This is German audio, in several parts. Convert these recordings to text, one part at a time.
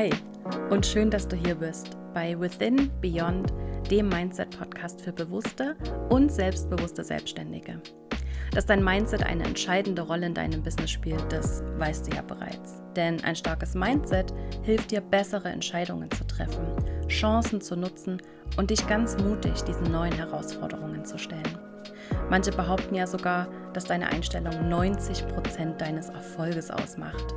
Hi und schön, dass du hier bist bei Within Beyond, dem Mindset-Podcast für bewusste und selbstbewusste Selbstständige. Dass dein Mindset eine entscheidende Rolle in deinem Business spielt, das weißt du ja bereits. Denn ein starkes Mindset hilft dir, bessere Entscheidungen zu treffen, Chancen zu nutzen und dich ganz mutig diesen neuen Herausforderungen zu stellen. Manche behaupten ja sogar, dass deine Einstellung 90 Prozent deines Erfolges ausmacht.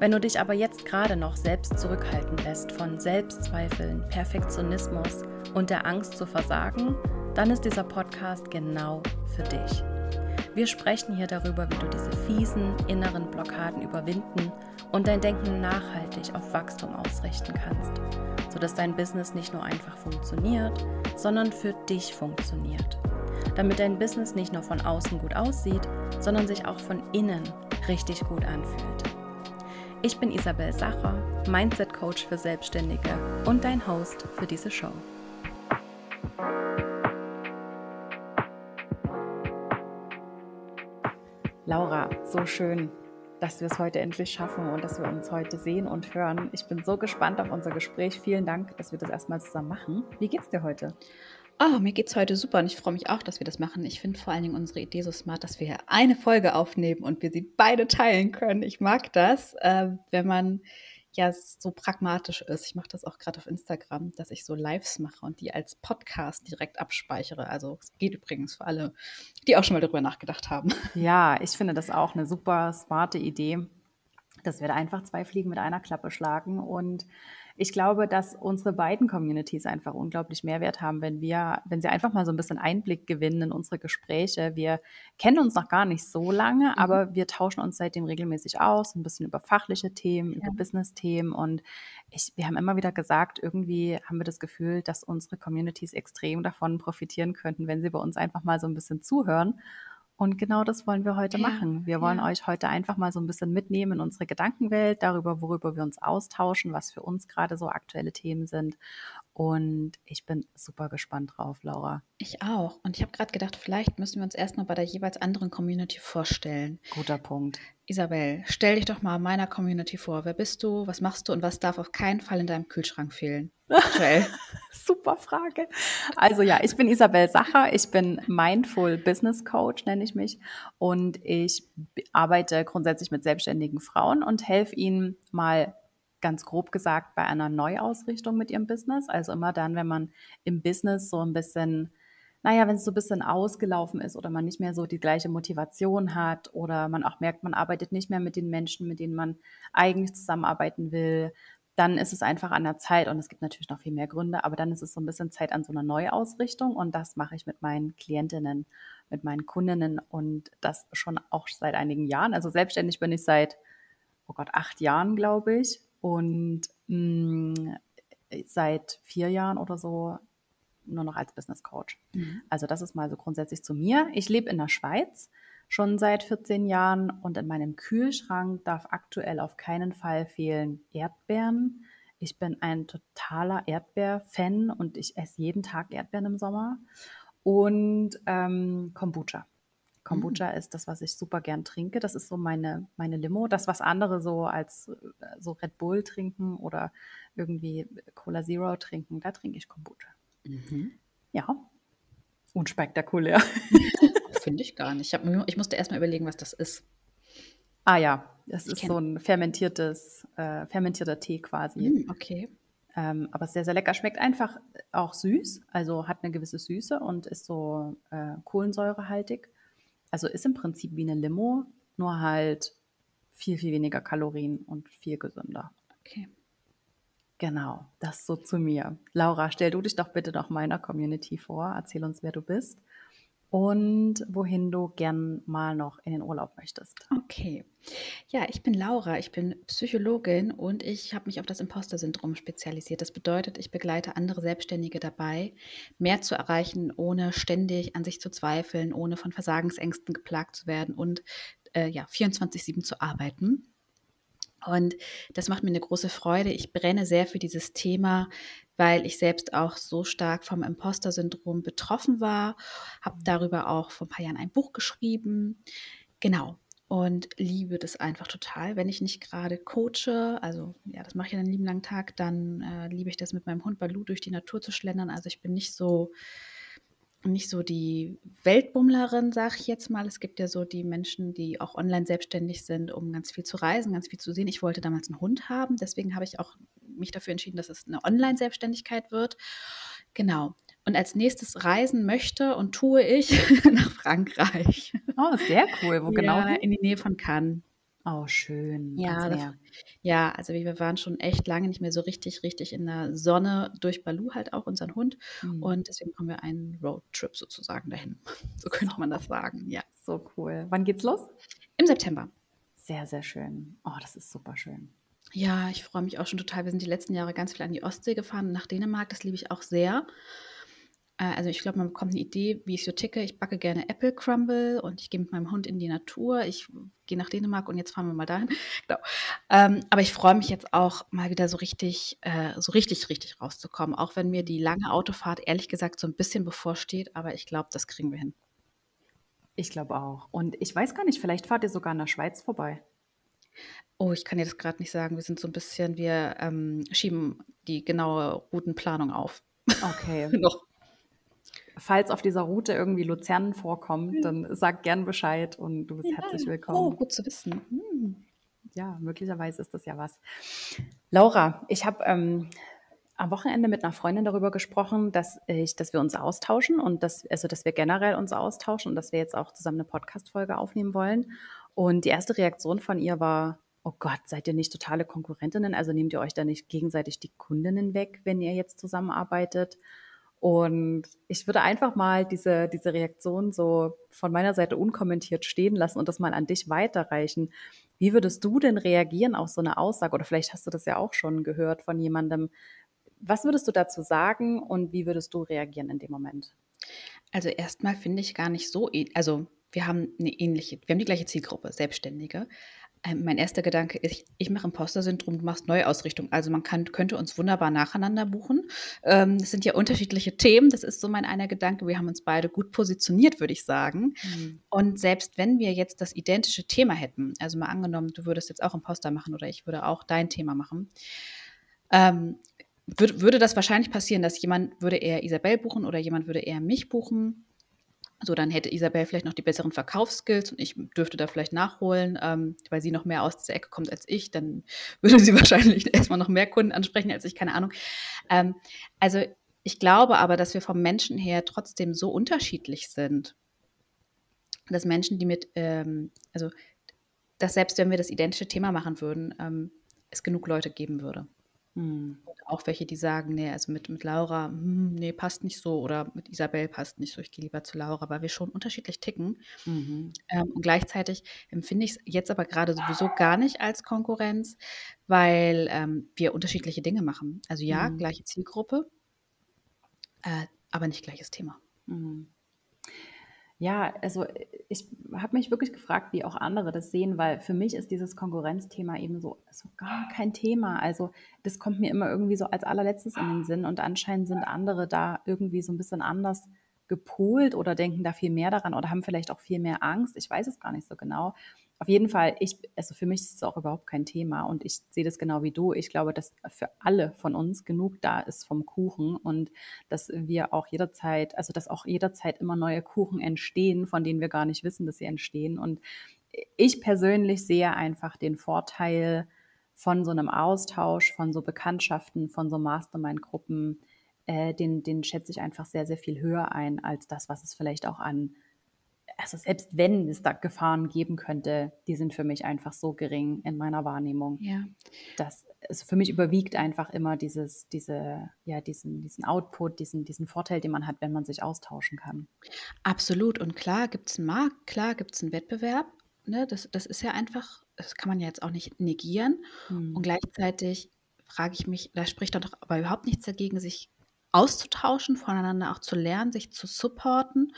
Wenn du dich aber jetzt gerade noch selbst zurückhalten lässt von Selbstzweifeln, Perfektionismus und der Angst zu versagen, dann ist dieser Podcast genau für dich. Wir sprechen hier darüber, wie du diese fiesen inneren Blockaden überwinden und dein Denken nachhaltig auf Wachstum ausrichten kannst, sodass dein Business nicht nur einfach funktioniert, sondern für dich funktioniert. Damit dein Business nicht nur von außen gut aussieht, sondern sich auch von innen richtig gut anfühlt. Ich bin Isabel Sacher, Mindset Coach für Selbstständige und dein Host für diese Show. Laura, so schön, dass wir es heute endlich schaffen und dass wir uns heute sehen und hören. Ich bin so gespannt auf unser Gespräch. Vielen Dank, dass wir das erstmal zusammen machen. Wie geht's dir heute? Oh, mir geht's heute super und ich freue mich auch, dass wir das machen. Ich finde vor allen Dingen unsere Idee so smart, dass wir eine Folge aufnehmen und wir sie beide teilen können. Ich mag das, äh, wenn man ja so pragmatisch ist. Ich mache das auch gerade auf Instagram, dass ich so Lives mache und die als Podcast direkt abspeichere. Also es geht übrigens für alle, die auch schon mal darüber nachgedacht haben. Ja, ich finde das auch eine super smarte Idee, dass wir da einfach zwei Fliegen mit einer Klappe schlagen und ich glaube, dass unsere beiden Communities einfach unglaublich Mehrwert haben, wenn wir, wenn sie einfach mal so ein bisschen Einblick gewinnen in unsere Gespräche. Wir kennen uns noch gar nicht so lange, mhm. aber wir tauschen uns seitdem regelmäßig aus, ein bisschen über fachliche Themen, ja. über Business-Themen und ich, wir haben immer wieder gesagt, irgendwie haben wir das Gefühl, dass unsere Communities extrem davon profitieren könnten, wenn sie bei uns einfach mal so ein bisschen zuhören und genau das wollen wir heute ja, machen. Wir wollen ja. euch heute einfach mal so ein bisschen mitnehmen in unsere Gedankenwelt, darüber, worüber wir uns austauschen, was für uns gerade so aktuelle Themen sind. Und ich bin super gespannt drauf, Laura. Ich auch. Und ich habe gerade gedacht, vielleicht müssen wir uns erstmal bei der jeweils anderen Community vorstellen. Guter Punkt. Isabel, stell dich doch mal meiner Community vor. Wer bist du? Was machst du? Und was darf auf keinen Fall in deinem Kühlschrank fehlen? Aktuell. Super Frage. Also ja, ich bin Isabel Sacher. Ich bin Mindful Business Coach, nenne ich mich. Und ich arbeite grundsätzlich mit selbstständigen Frauen und helfe ihnen mal ganz grob gesagt bei einer Neuausrichtung mit ihrem Business. Also immer dann, wenn man im Business so ein bisschen naja, wenn es so ein bisschen ausgelaufen ist oder man nicht mehr so die gleiche Motivation hat oder man auch merkt, man arbeitet nicht mehr mit den Menschen, mit denen man eigentlich zusammenarbeiten will, dann ist es einfach an der Zeit und es gibt natürlich noch viel mehr Gründe, aber dann ist es so ein bisschen Zeit an so einer Neuausrichtung und das mache ich mit meinen Klientinnen, mit meinen Kundinnen und das schon auch seit einigen Jahren. Also selbstständig bin ich seit, oh Gott, acht Jahren, glaube ich und mh, mm, seit vier Jahren oder so nur noch als Business Coach. Mhm. Also das ist mal so grundsätzlich zu mir. Ich lebe in der Schweiz schon seit 14 Jahren und in meinem Kühlschrank darf aktuell auf keinen Fall fehlen Erdbeeren. Ich bin ein totaler Erdbeer-Fan und ich esse jeden Tag Erdbeeren im Sommer. Und ähm, Kombucha. Kombucha mhm. ist das, was ich super gern trinke. Das ist so meine, meine Limo. Das, was andere so als äh, so Red Bull trinken oder irgendwie Cola Zero trinken, da trinke ich Kombucha. Mhm. Ja, unspektakulär. Finde ich gar nicht. Ich, hab, ich musste erst mal überlegen, was das ist. Ah ja, das ich ist so ein fermentiertes, äh, fermentierter Tee quasi. Mm, okay. Ähm, aber sehr, sehr lecker. Schmeckt einfach auch süß, also hat eine gewisse Süße und ist so äh, kohlensäurehaltig. Also ist im Prinzip wie eine Limo, nur halt viel, viel weniger Kalorien und viel gesünder. Okay. Genau, das so zu mir. Laura, stell du dich doch bitte noch meiner Community vor. Erzähl uns, wer du bist und wohin du gern mal noch in den Urlaub möchtest. Okay. Ja, ich bin Laura, ich bin Psychologin und ich habe mich auf das Imposter-Syndrom spezialisiert. Das bedeutet, ich begleite andere Selbstständige dabei, mehr zu erreichen, ohne ständig an sich zu zweifeln, ohne von Versagensängsten geplagt zu werden und äh, ja, 24-7 zu arbeiten. Und das macht mir eine große Freude. Ich brenne sehr für dieses Thema, weil ich selbst auch so stark vom Imposter-Syndrom betroffen war, habe darüber auch vor ein paar Jahren ein Buch geschrieben. Genau. und liebe das einfach total. Wenn ich nicht gerade coache, also ja, das mache ich ja einen lieben langen Tag, dann äh, liebe ich das mit meinem Hund Balu durch die Natur zu schlendern. Also ich bin nicht so nicht so die Weltbummlerin, sage ich jetzt mal. Es gibt ja so die Menschen, die auch online selbstständig sind, um ganz viel zu reisen, ganz viel zu sehen. Ich wollte damals einen Hund haben, deswegen habe ich auch mich dafür entschieden, dass es eine Online-Selbstständigkeit wird. Genau. Und als nächstes reisen möchte und tue ich nach Frankreich. Oh, sehr cool. Wo genau? Ja, in die Nähe von Cannes. Oh, schön. Ja, das, ja, also wir waren schon echt lange nicht mehr so richtig, richtig in der Sonne durch Balu halt auch, unseren Hund. Hm. Und deswegen haben wir einen Roadtrip sozusagen dahin. So könnte man das sagen, ja. So cool. Wann geht's los? Im September. Sehr, sehr schön. Oh, das ist super schön. Ja, ich freue mich auch schon total. Wir sind die letzten Jahre ganz viel an die Ostsee gefahren, nach Dänemark. Das liebe ich auch sehr. Äh, Also ich glaube, man bekommt eine Idee, wie ich so ticke. Ich backe gerne Apple Crumble und ich gehe mit meinem Hund in die Natur. Ich gehe nach Dänemark und jetzt fahren wir mal dahin. Genau. Ähm, aber ich freue mich jetzt auch mal wieder so richtig, äh, so richtig, richtig rauszukommen. Auch wenn mir die lange Autofahrt ehrlich gesagt so ein bisschen bevorsteht. Aber ich glaube, das kriegen wir hin. Ich glaube auch. Und ich weiß gar nicht, vielleicht fahrt ihr sogar in der Schweiz vorbei. Oh, ich kann dir das gerade nicht sagen. Wir sind so ein bisschen, wir ähm, schieben die genaue Routenplanung auf. Okay. Noch. Falls auf dieser Route irgendwie Luzern vorkommt, dann sag gern Bescheid und du bist herzlich Oh, willkommen. gut zu wissen. Hm. Ja, möglicherweise ist das ja was. Laura, ich habe ähm, am Wochenende mit einer Freundin darüber gesprochen, dass ich, dass wir uns austauschen und dass, also dass wir generell uns austauschen und dass wir jetzt auch zusammen eine Podcast-Folge aufnehmen wollen. Und die erste Reaktion von ihr war, oh Gott, seid ihr nicht totale Konkurrentinnen? Also nehmt ihr euch da nicht gegenseitig die Kundinnen weg, wenn ihr jetzt zusammenarbeitet? Und ich würde einfach mal diese, diese Reaktion so von meiner Seite unkommentiert stehen lassen und das mal an dich weiterreichen. Wie würdest du denn reagieren auf so eine Aussage? Oder vielleicht hast du das ja auch schon gehört von jemandem. Was würdest du dazu sagen und wie würdest du reagieren in dem Moment? Also erstmal finde ich gar nicht so, also wir haben eine ähnliche, wir haben die gleiche Zielgruppe, Selbstständige. Ähm, mein erster Gedanke ist, ich, mache Imposter-Syndrom, du machst Neuausrichtung. Also man kann, könnte uns wunderbar nacheinander buchen. Ähm, das sind ja unterschiedliche Themen, das ist so mein einer Gedanke. Wir haben uns beide gut positioniert, würde ich sagen. Hm. Und selbst wenn wir jetzt das identische Thema hätten, also mal angenommen, du würdest jetzt auch Imposter machen oder ich würde auch dein Thema machen, ähm, würd, würde das wahrscheinlich passieren, dass jemand würde eher Isabel buchen oder jemand würde eher mich buchen. So, dann hätte Isabel vielleicht noch die besseren Verkaufsskills und ich dürfte da vielleicht nachholen, ähm, weil sie noch mehr aus dieser Ecke kommt als ich. Dann würde sie wahrscheinlich erstmal noch mehr Kunden ansprechen als ich, keine Ahnung. Ähm, also ich glaube aber, dass wir vom Menschen her trotzdem so unterschiedlich sind, dass Menschen, die mit, ähm, also dass selbst wenn wir das identische Thema machen würden, ähm, es genug Leute geben würde. Hm. Auch welche, die sagen, nee, also mit, mit Laura, hm, nee, passt nicht so oder mit Isabel passt nicht so, ich gehe lieber zu Laura, weil wir schon unterschiedlich ticken. Mhm. Ähm, und gleichzeitig empfinde ich es jetzt aber gerade sowieso gar nicht als Konkurrenz, weil ähm, wir unterschiedliche Dinge machen. Also ja, Mhm. gleiche Zielgruppe, äh, aber nicht gleiches Thema. Mhm. Ja, also ich habe mich wirklich gefragt, wie auch andere das sehen, weil für mich ist dieses Konkurrenzthema eben so, so gar kein Thema. Also das kommt mir immer irgendwie so als allerletztes in den Sinn und anscheinend sind andere da irgendwie so ein bisschen anders gepolt oder denken da viel mehr daran oder haben vielleicht auch viel mehr Angst. Ich weiß es gar nicht so genau. Auf jeden Fall, ich, also für mich ist es auch überhaupt kein Thema und ich sehe das genau wie du. Ich glaube, dass für alle von uns genug da ist vom Kuchen und dass wir auch jederzeit, also dass auch jederzeit immer neue Kuchen entstehen, von denen wir gar nicht wissen, dass sie entstehen. Und ich persönlich sehe einfach den Vorteil von so einem Austausch, von so Bekanntschaften, von so Mastermind-Gruppen, äh, den, den schätze ich einfach sehr, sehr viel höher ein als das, was es vielleicht auch an also selbst wenn es da Gefahren geben könnte, die sind für mich einfach so gering in meiner Wahrnehmung, Ja. dass es für mich überwiegt einfach immer dieses, diese, ja, diesen, diesen Output, diesen, diesen Vorteil, den man hat, wenn man sich austauschen kann. Absolut. Und klar gibt es einen Markt, klar gibt es einen Wettbewerb. Ne? Das, das ist ja einfach, das kann man ja jetzt auch nicht negieren. Und Hm. gleichzeitig frage ich mich, da spricht doch aber überhaupt nichts dagegen, sich auszutauschen, voneinander auch zu lernen, sich zu supporten.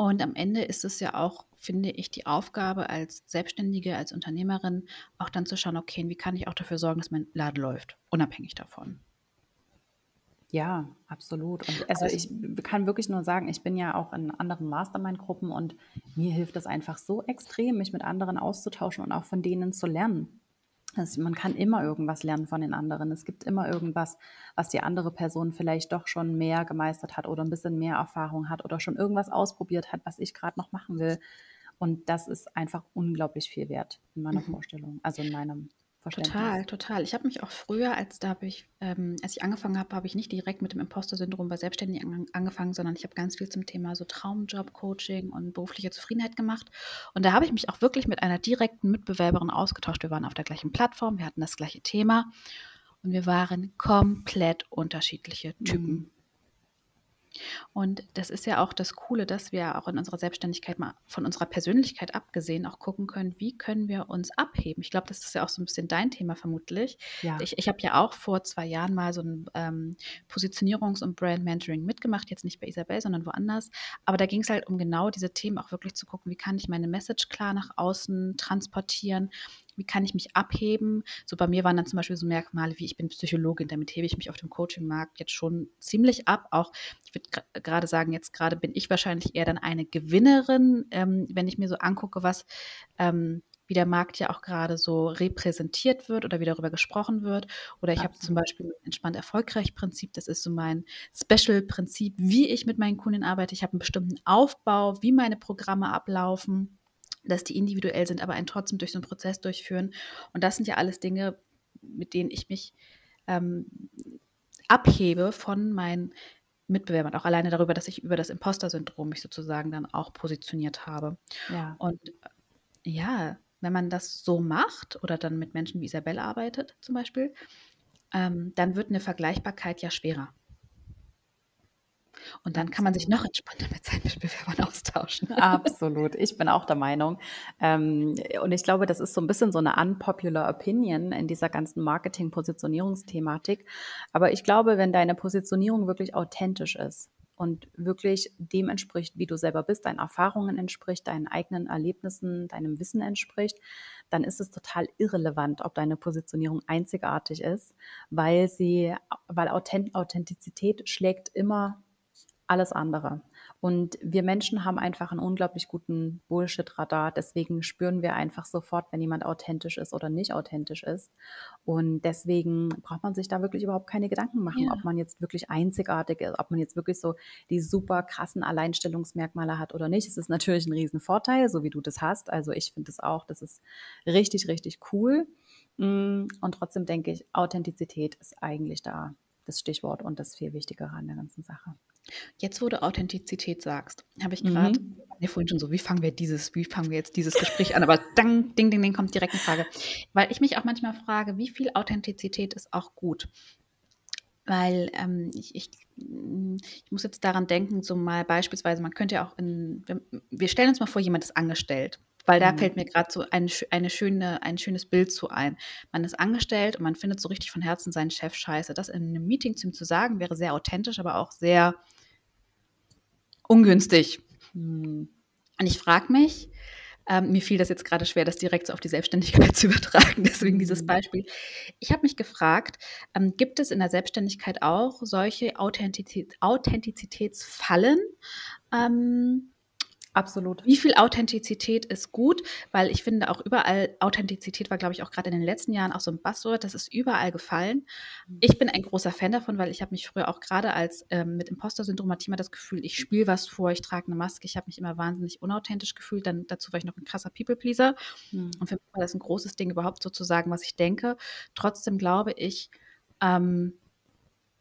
Und am Ende ist es ja auch, finde ich, die Aufgabe als Selbstständige, als Unternehmerin, auch dann zu schauen, okay, wie kann ich auch dafür sorgen, dass mein Laden läuft, unabhängig davon. Ja, absolut. Und also ich kann wirklich nur sagen, ich bin ja auch in anderen Mastermind-Gruppen und mir hilft das einfach so extrem, mich mit anderen auszutauschen und auch von denen zu lernen. Also man kann immer irgendwas lernen von den anderen. Es gibt immer irgendwas, was die andere Person vielleicht doch schon mehr gemeistert hat oder ein bisschen mehr Erfahrung hat oder schon irgendwas ausprobiert hat, was ich gerade noch machen will. Und das ist einfach unglaublich viel wert in meiner mhm. Vorstellung, also in meinem Verständnis. Total, total. Ich habe mich auch früher, als da habe ich, ähm, als ich angefangen habe, habe ich nicht direkt mit dem Imposter-Syndrom bei Selbstständigen an, angefangen, sondern ich habe ganz viel zum Thema so Traumjob-Coaching und berufliche Zufriedenheit gemacht. Und da habe ich mich auch wirklich mit einer direkten Mitbewerberin ausgetauscht. Wir waren auf der gleichen Plattform, wir hatten das gleiche Thema und wir waren komplett unterschiedliche Typen. Mhm. Und das ist ja auch das Coole, dass wir auch in unserer Selbstständigkeit mal von unserer Persönlichkeit abgesehen auch gucken können, wie können wir uns abheben. Ich glaube, das ist ja auch so ein bisschen dein Thema vermutlich. Ja. Ich, ich habe ja auch vor zwei Jahren mal so ein ähm, Positionierungs- und Brand-Mentoring mitgemacht, jetzt nicht bei Isabel, sondern woanders. Aber da ging es halt um genau diese Themen auch wirklich zu gucken, wie kann ich meine Message klar nach außen transportieren wie kann ich mich abheben? So bei mir waren dann zum Beispiel so Merkmale wie ich bin Psychologin, damit hebe ich mich auf dem Coaching-Markt jetzt schon ziemlich ab. Auch ich würde gerade sagen, jetzt gerade bin ich wahrscheinlich eher dann eine Gewinnerin, ähm, wenn ich mir so angucke, was ähm, wie der Markt ja auch gerade so repräsentiert wird oder wie darüber gesprochen wird. Oder ich habe zum Beispiel ein entspannt erfolgreich Prinzip, das ist so mein Special-Prinzip, wie ich mit meinen Kunden arbeite. Ich habe einen bestimmten Aufbau, wie meine Programme ablaufen dass die individuell sind, aber einen trotzdem durch so einen Prozess durchführen. Und das sind ja alles Dinge, mit denen ich mich ähm, abhebe von meinen Mitbewerbern, auch alleine darüber, dass ich über das Imposter-Syndrom mich sozusagen dann auch positioniert habe. Ja. Und äh, ja, wenn man das so macht oder dann mit Menschen wie Isabelle arbeitet zum Beispiel, ähm, dann wird eine Vergleichbarkeit ja schwerer. Und dann kann man sich noch entspannter mit seinen Mitbewerbern austauschen. Absolut, ich bin auch der Meinung. Ähm, und ich glaube, das ist so ein bisschen so eine unpopular Opinion in dieser ganzen Marketing-Positionierungsthematik. Aber ich glaube, wenn deine Positionierung wirklich authentisch ist, und wirklich dem entspricht, wie du selber bist, deinen Erfahrungen entspricht, deinen eigenen Erlebnissen, deinem Wissen entspricht, dann ist es total irrelevant, ob deine Positionierung einzigartig ist, weil sie, weil Authentizität schlägt immer alles andere. Und wir Menschen haben einfach einen unglaublich guten Bullshit-Radar. Deswegen spüren wir einfach sofort, wenn jemand authentisch ist oder nicht authentisch ist. Und deswegen braucht man sich da wirklich überhaupt keine Gedanken machen, ja. ob man jetzt wirklich einzigartig ist, ob man jetzt wirklich so die super krassen Alleinstellungsmerkmale hat oder nicht. Es ist natürlich ein Riesenvorteil, so wie du das hast. Also ich finde es auch, das ist richtig, richtig cool. Mm, und trotzdem denke ich, Authentizität ist eigentlich da das Stichwort und das viel Wichtigere an der ganzen Sache. Jetzt, wo du Authentizität sagst, habe ich gerade, mhm. ja vorhin schon so, wie fangen wir dieses, wie fangen wir jetzt dieses Gespräch an? Aber dang, ding, ding, ding, kommt direkt eine Frage. Weil ich mich auch manchmal frage, wie viel Authentizität ist auch gut? Weil ähm, ich, ich, ich, muss jetzt daran denken, so mal beispielsweise, man könnte ja auch in, wir stellen uns mal vor, jemand ist angestellt weil da mhm. fällt mir gerade so eine, eine schöne, ein schönes Bild zu ein. Man ist angestellt und man findet so richtig von Herzen seinen Chef scheiße. Das in einem Meeting zu ihm zu sagen, wäre sehr authentisch, aber auch sehr ungünstig. Mhm. Und ich frage mich, ähm, mir fiel das jetzt gerade schwer, das direkt so auf die Selbstständigkeit zu übertragen, deswegen dieses mhm. Beispiel. Ich habe mich gefragt, ähm, gibt es in der Selbstständigkeit auch solche Authentizität, Authentizitätsfallen? Ähm, Absolut. Wie viel Authentizität ist gut? Weil ich finde auch überall, Authentizität war, glaube ich, auch gerade in den letzten Jahren auch so ein Buzzword, das ist überall gefallen. Mhm. Ich bin ein großer Fan davon, weil ich habe mich früher auch gerade als ähm, mit Imposter-Syndrom hatte ich immer das Gefühl, ich spiele was vor, ich trage eine Maske, ich habe mich immer wahnsinnig unauthentisch gefühlt. Dann dazu war ich noch ein krasser People-Pleaser. Mhm. Und für mich war das ein großes Ding, überhaupt so zu sagen, was ich denke. Trotzdem glaube ich, ähm,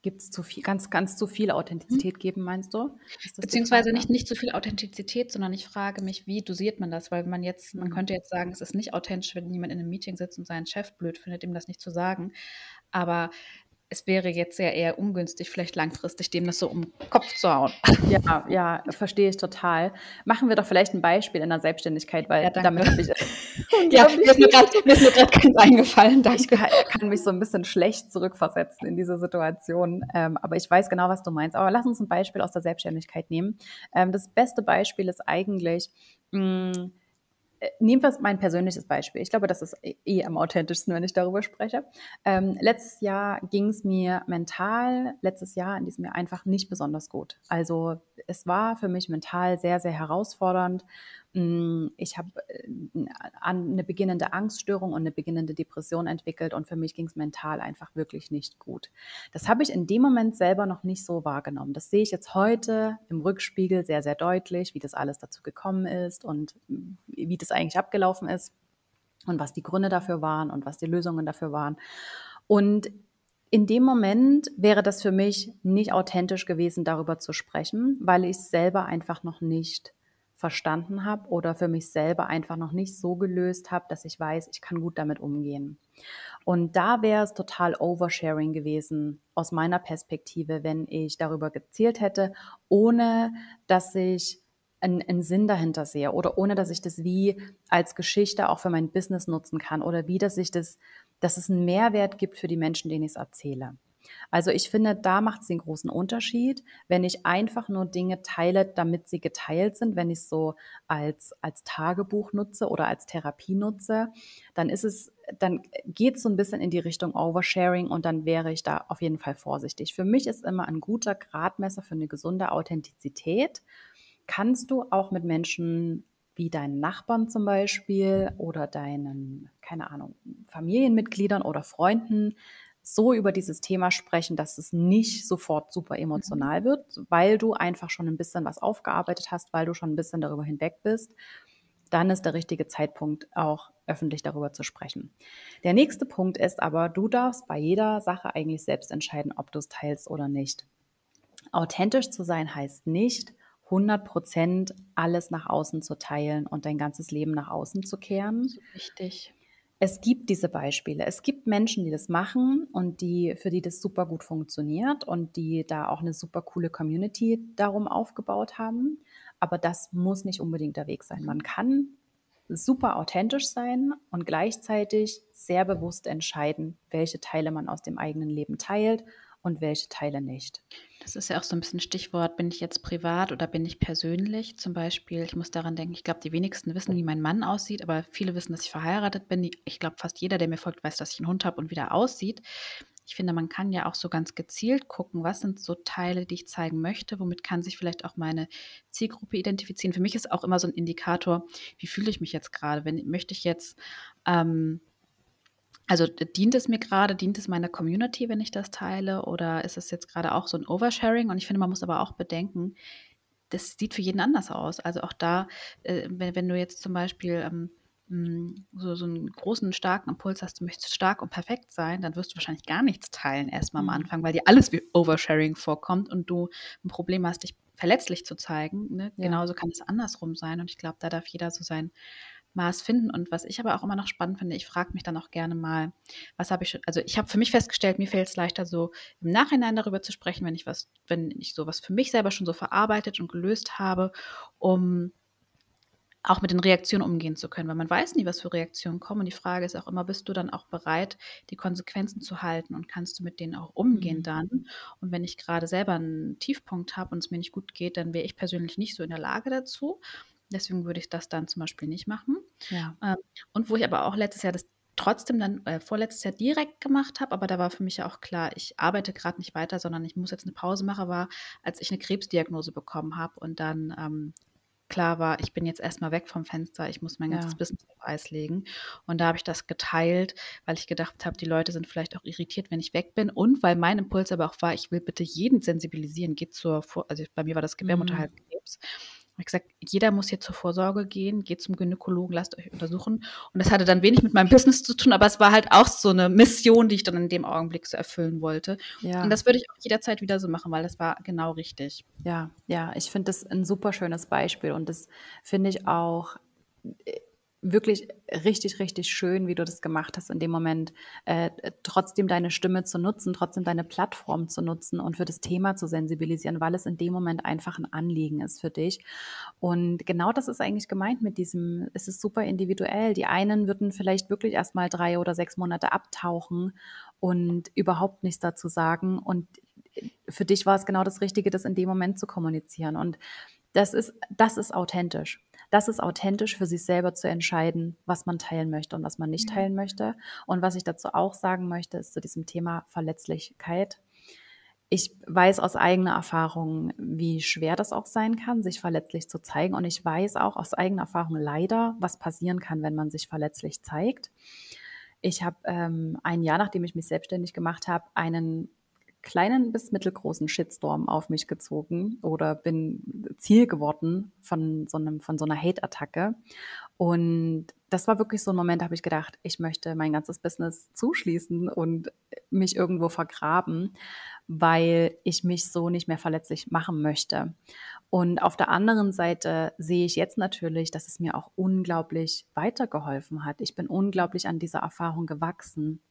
Gibt es zu viel, ganz, ganz zu viel Authentizität hm. geben, meinst du? Beziehungsweise nicht, nicht zu viel Authentizität, sondern ich frage mich, wie dosiert man das? Weil man jetzt, man hm. könnte jetzt sagen, es ist nicht authentisch, wenn jemand in einem Meeting sitzt und seinen Chef blöd findet, ihm das nicht zu sagen. Aber es wäre jetzt ja eher ungünstig, vielleicht langfristig dem das so um den Kopf zu hauen. Ja, ja, verstehe ich total. Machen wir doch vielleicht ein Beispiel in der Selbstständigkeit, weil ja, damit habe ich. ja, mir ist mir gerade ganz eingefallen. Danke. Ich kann, kann, mich so ein bisschen schlecht zurückversetzen in diese Situation. Ähm, aber ich weiß genau, was du meinst. Aber lass uns ein Beispiel aus der Selbstständigkeit nehmen. Ähm, das beste Beispiel ist eigentlich, mh, mm, nehmen wir mein persönliches Beispiel. Ich glaube, das ist eh, eh am authentischsten, wenn ich darüber spreche. Ähm, letztes Jahr ging es mir mental, letztes Jahr in diesem Jahr einfach nicht besonders gut. Also es war für mich mental sehr, sehr herausfordernd. Mm, ich habe äh, eine beginnende Angststörung und eine beginnende Depression entwickelt und für mich ging es mental einfach wirklich nicht gut. Das habe ich in dem Moment selber noch nicht so wahrgenommen. Das sehe ich jetzt heute im Rückspiegel sehr, sehr deutlich, wie das alles dazu gekommen ist und wie das eigentlich abgelaufen ist und was die Gründe dafür waren und was die Lösungen dafür waren. Und in dem Moment wäre das für mich nicht authentisch gewesen, darüber zu sprechen, weil ich es selber einfach noch nicht verstanden habe oder für mich selber einfach noch nicht so gelöst habe, dass ich weiß, ich kann gut damit umgehen. Und da wäre es total Oversharing gewesen aus meiner Perspektive, wenn ich darüber gezielt hätte, ohne dass ich einen, einen Sinn dahinter sehe oder ohne dass ich das wie als Geschichte auch für mein Business nutzen kann oder wie dass ich das, dass es einen Mehrwert gibt für die Menschen, denen ich es erzähle. Also ich finde, da macht es den großen Unterschied, wenn ich einfach nur Dinge teile, damit sie geteilt sind, wenn ich es so als, als Tagebuch nutze oder als Therapie nutze, dann ist es, dann geht es so ein bisschen in die Richtung Oversharing und dann wäre ich da auf jeden Fall vorsichtig. Für mich ist immer ein guter Gradmesser für eine gesunde Authentizität. Kannst du auch mit Menschen wie deinen Nachbarn zum Beispiel oder deinen, keine Ahnung, Familienmitgliedern oder Freunden so über dieses Thema sprechen, dass es nicht sofort super emotional wird, weil du einfach schon ein bisschen was aufgearbeitet hast, weil du schon ein bisschen darüber hinweg bist. Dann ist der richtige Zeitpunkt, auch öffentlich darüber zu sprechen. Der nächste Punkt ist aber, du darfst bei jeder Sache eigentlich selbst entscheiden, ob du es teilst oder nicht. Authentisch zu sein heißt nicht, 100 Prozent alles nach außen zu teilen und dein ganzes Leben nach außen zu kehren. Richtig es gibt diese Beispiele. Es gibt Menschen, die das machen und die, für die das super gut funktioniert und die da auch eine super coole Community darum aufgebaut haben. Aber das muss nicht unbedingt der Weg sein. Man kann super authentisch sein und gleichzeitig sehr bewusst entscheiden, welche Teile man aus dem eigenen Leben teilt und welche Teile nicht. Das ist ja auch so ein bisschen Stichwort, bin ich jetzt privat oder bin ich persönlich? Zum Beispiel, ich muss daran denken, ich glaube, die wenigsten wissen, wie mein Mann aussieht, aber viele wissen, dass ich verheiratet bin. Ich glaube, fast jeder, der mir folgt, weiß, dass ich einen Hund habe und wie der aussieht. Ich finde, man kann ja auch so ganz gezielt gucken, was sind so Teile, die ich zeigen möchte, womit kann sich vielleicht auch meine Zielgruppe identifizieren. Für mich ist auch immer so ein Indikator, wie fühle ich mich jetzt gerade? Wenn möchte ich jetzt ähm, also dient es mir gerade, dient es meiner Community, wenn ich das teile, oder ist es jetzt gerade auch so ein Oversharing? Und ich finde, man muss aber auch bedenken, das sieht für jeden anders aus. Also auch da, äh, wenn, wenn, du jetzt zum Beispiel ähm, hm, so, so einen großen, starken Impuls hast, du möchtest stark und perfekt sein, dann wirst du wahrscheinlich gar nichts teilen erstmal mhm. am Anfang, weil dir alles wie Oversharing vorkommt und du ein Problem hast, dich verletzlich zu zeigen. Ne? Ja. Genauso kann es andersrum sein. Und ich glaube, da darf jeder so sein Maß finden. Und was ich aber auch immer noch spannend finde, ich frage mich dann auch gerne mal, was habe ich schon, also ich habe für mich festgestellt, mir fällt es leichter, so im Nachhinein darüber zu sprechen, wenn ich was, wenn ich sowas für mich selber schon so verarbeitet und gelöst habe, um auch mit den Reaktionen umgehen zu können, weil man weiß nie, was für Reaktionen kommen. Und die Frage ist auch immer, bist du dann auch bereit, die Konsequenzen zu halten und kannst du mit denen auch umgehen mhm. dann? Und wenn ich gerade selber einen Tiefpunkt habe und es mir nicht gut geht, dann wäre ich persönlich nicht so in der Lage dazu. Deswegen würde ich das dann zum Beispiel nicht machen. Ja. Ähm, und wo ich aber auch letztes Jahr das trotzdem dann äh, vorletztes Jahr direkt gemacht habe, aber da war für mich ja auch klar, ich arbeite gerade nicht weiter, sondern ich muss jetzt eine Pause machen, war, als ich eine Krebsdiagnose bekommen habe und dann ähm, klar war, ich bin jetzt erstmal weg vom Fenster, ich muss mein ganzes ja. Business auf Eis legen. Und da habe ich das geteilt, weil ich gedacht habe, die Leute sind vielleicht auch irritiert, wenn ich weg bin. Und weil mein Impuls aber auch war, ich will bitte jeden sensibilisieren, geht zur, also bei mir war das Gebärmutterhalskrebs. Mhm habe gesagt, jeder muss hier zur Vorsorge gehen, geht zum Gynäkologen, lasst euch untersuchen. Und das hatte dann wenig mit meinem Business zu tun, aber es war halt auch so eine Mission, die ich dann in dem Augenblick so erfüllen wollte. Ja. Und das würde ich auch jederzeit wieder so machen, weil das war genau richtig. Ja, ja, ich finde das ein super schönes Beispiel und das finde ich auch äh, wirklich richtig, richtig schön, wie du das gemacht hast in dem Moment, äh, trotzdem deine Stimme zu nutzen, trotzdem deine Plattform zu nutzen und für das Thema zu sensibilisieren, weil es in dem Moment einfach ein Anliegen ist für dich. Und genau das ist eigentlich gemeint mit diesem, es ist super individuell. Die einen würden vielleicht wirklich erst mal drei oder sechs Monate abtauchen und überhaupt nichts dazu sagen. Und für dich war es genau das Richtige, das in dem Moment zu kommunizieren. Und das ist, das ist authentisch. Das ist authentisch für sich selber zu entscheiden, was man teilen möchte und was man nicht Ja. teilen möchte. Und was ich dazu auch sagen möchte, ist zu diesem Thema Verletzlichkeit. Ich weiß aus eigener Erfahrung, wie schwer das auch sein kann, sich verletzlich zu zeigen. Und ich weiß auch aus eigener Erfahrung leider, was passieren kann, wenn man sich verletzlich zeigt. Ich habe ähm, ein Jahr, nachdem ich mich selbstständig gemacht habe, einen kleinen bis mittelgroßen Shitstorm auf mich gezogen oder bin Ziel geworden von so, einem, von so einer Hate-Attacke. Und das war wirklich so ein Moment, da habe ich gedacht, ich möchte mein ganzes Business zuschließen und mich irgendwo vergraben, weil ich mich so nicht mehr verletzlich machen möchte. Und auf der anderen Seite sehe ich jetzt natürlich, dass es mir auch unglaublich weitergeholfen hat. Ich bin unglaublich an dieser Erfahrung gewachsen.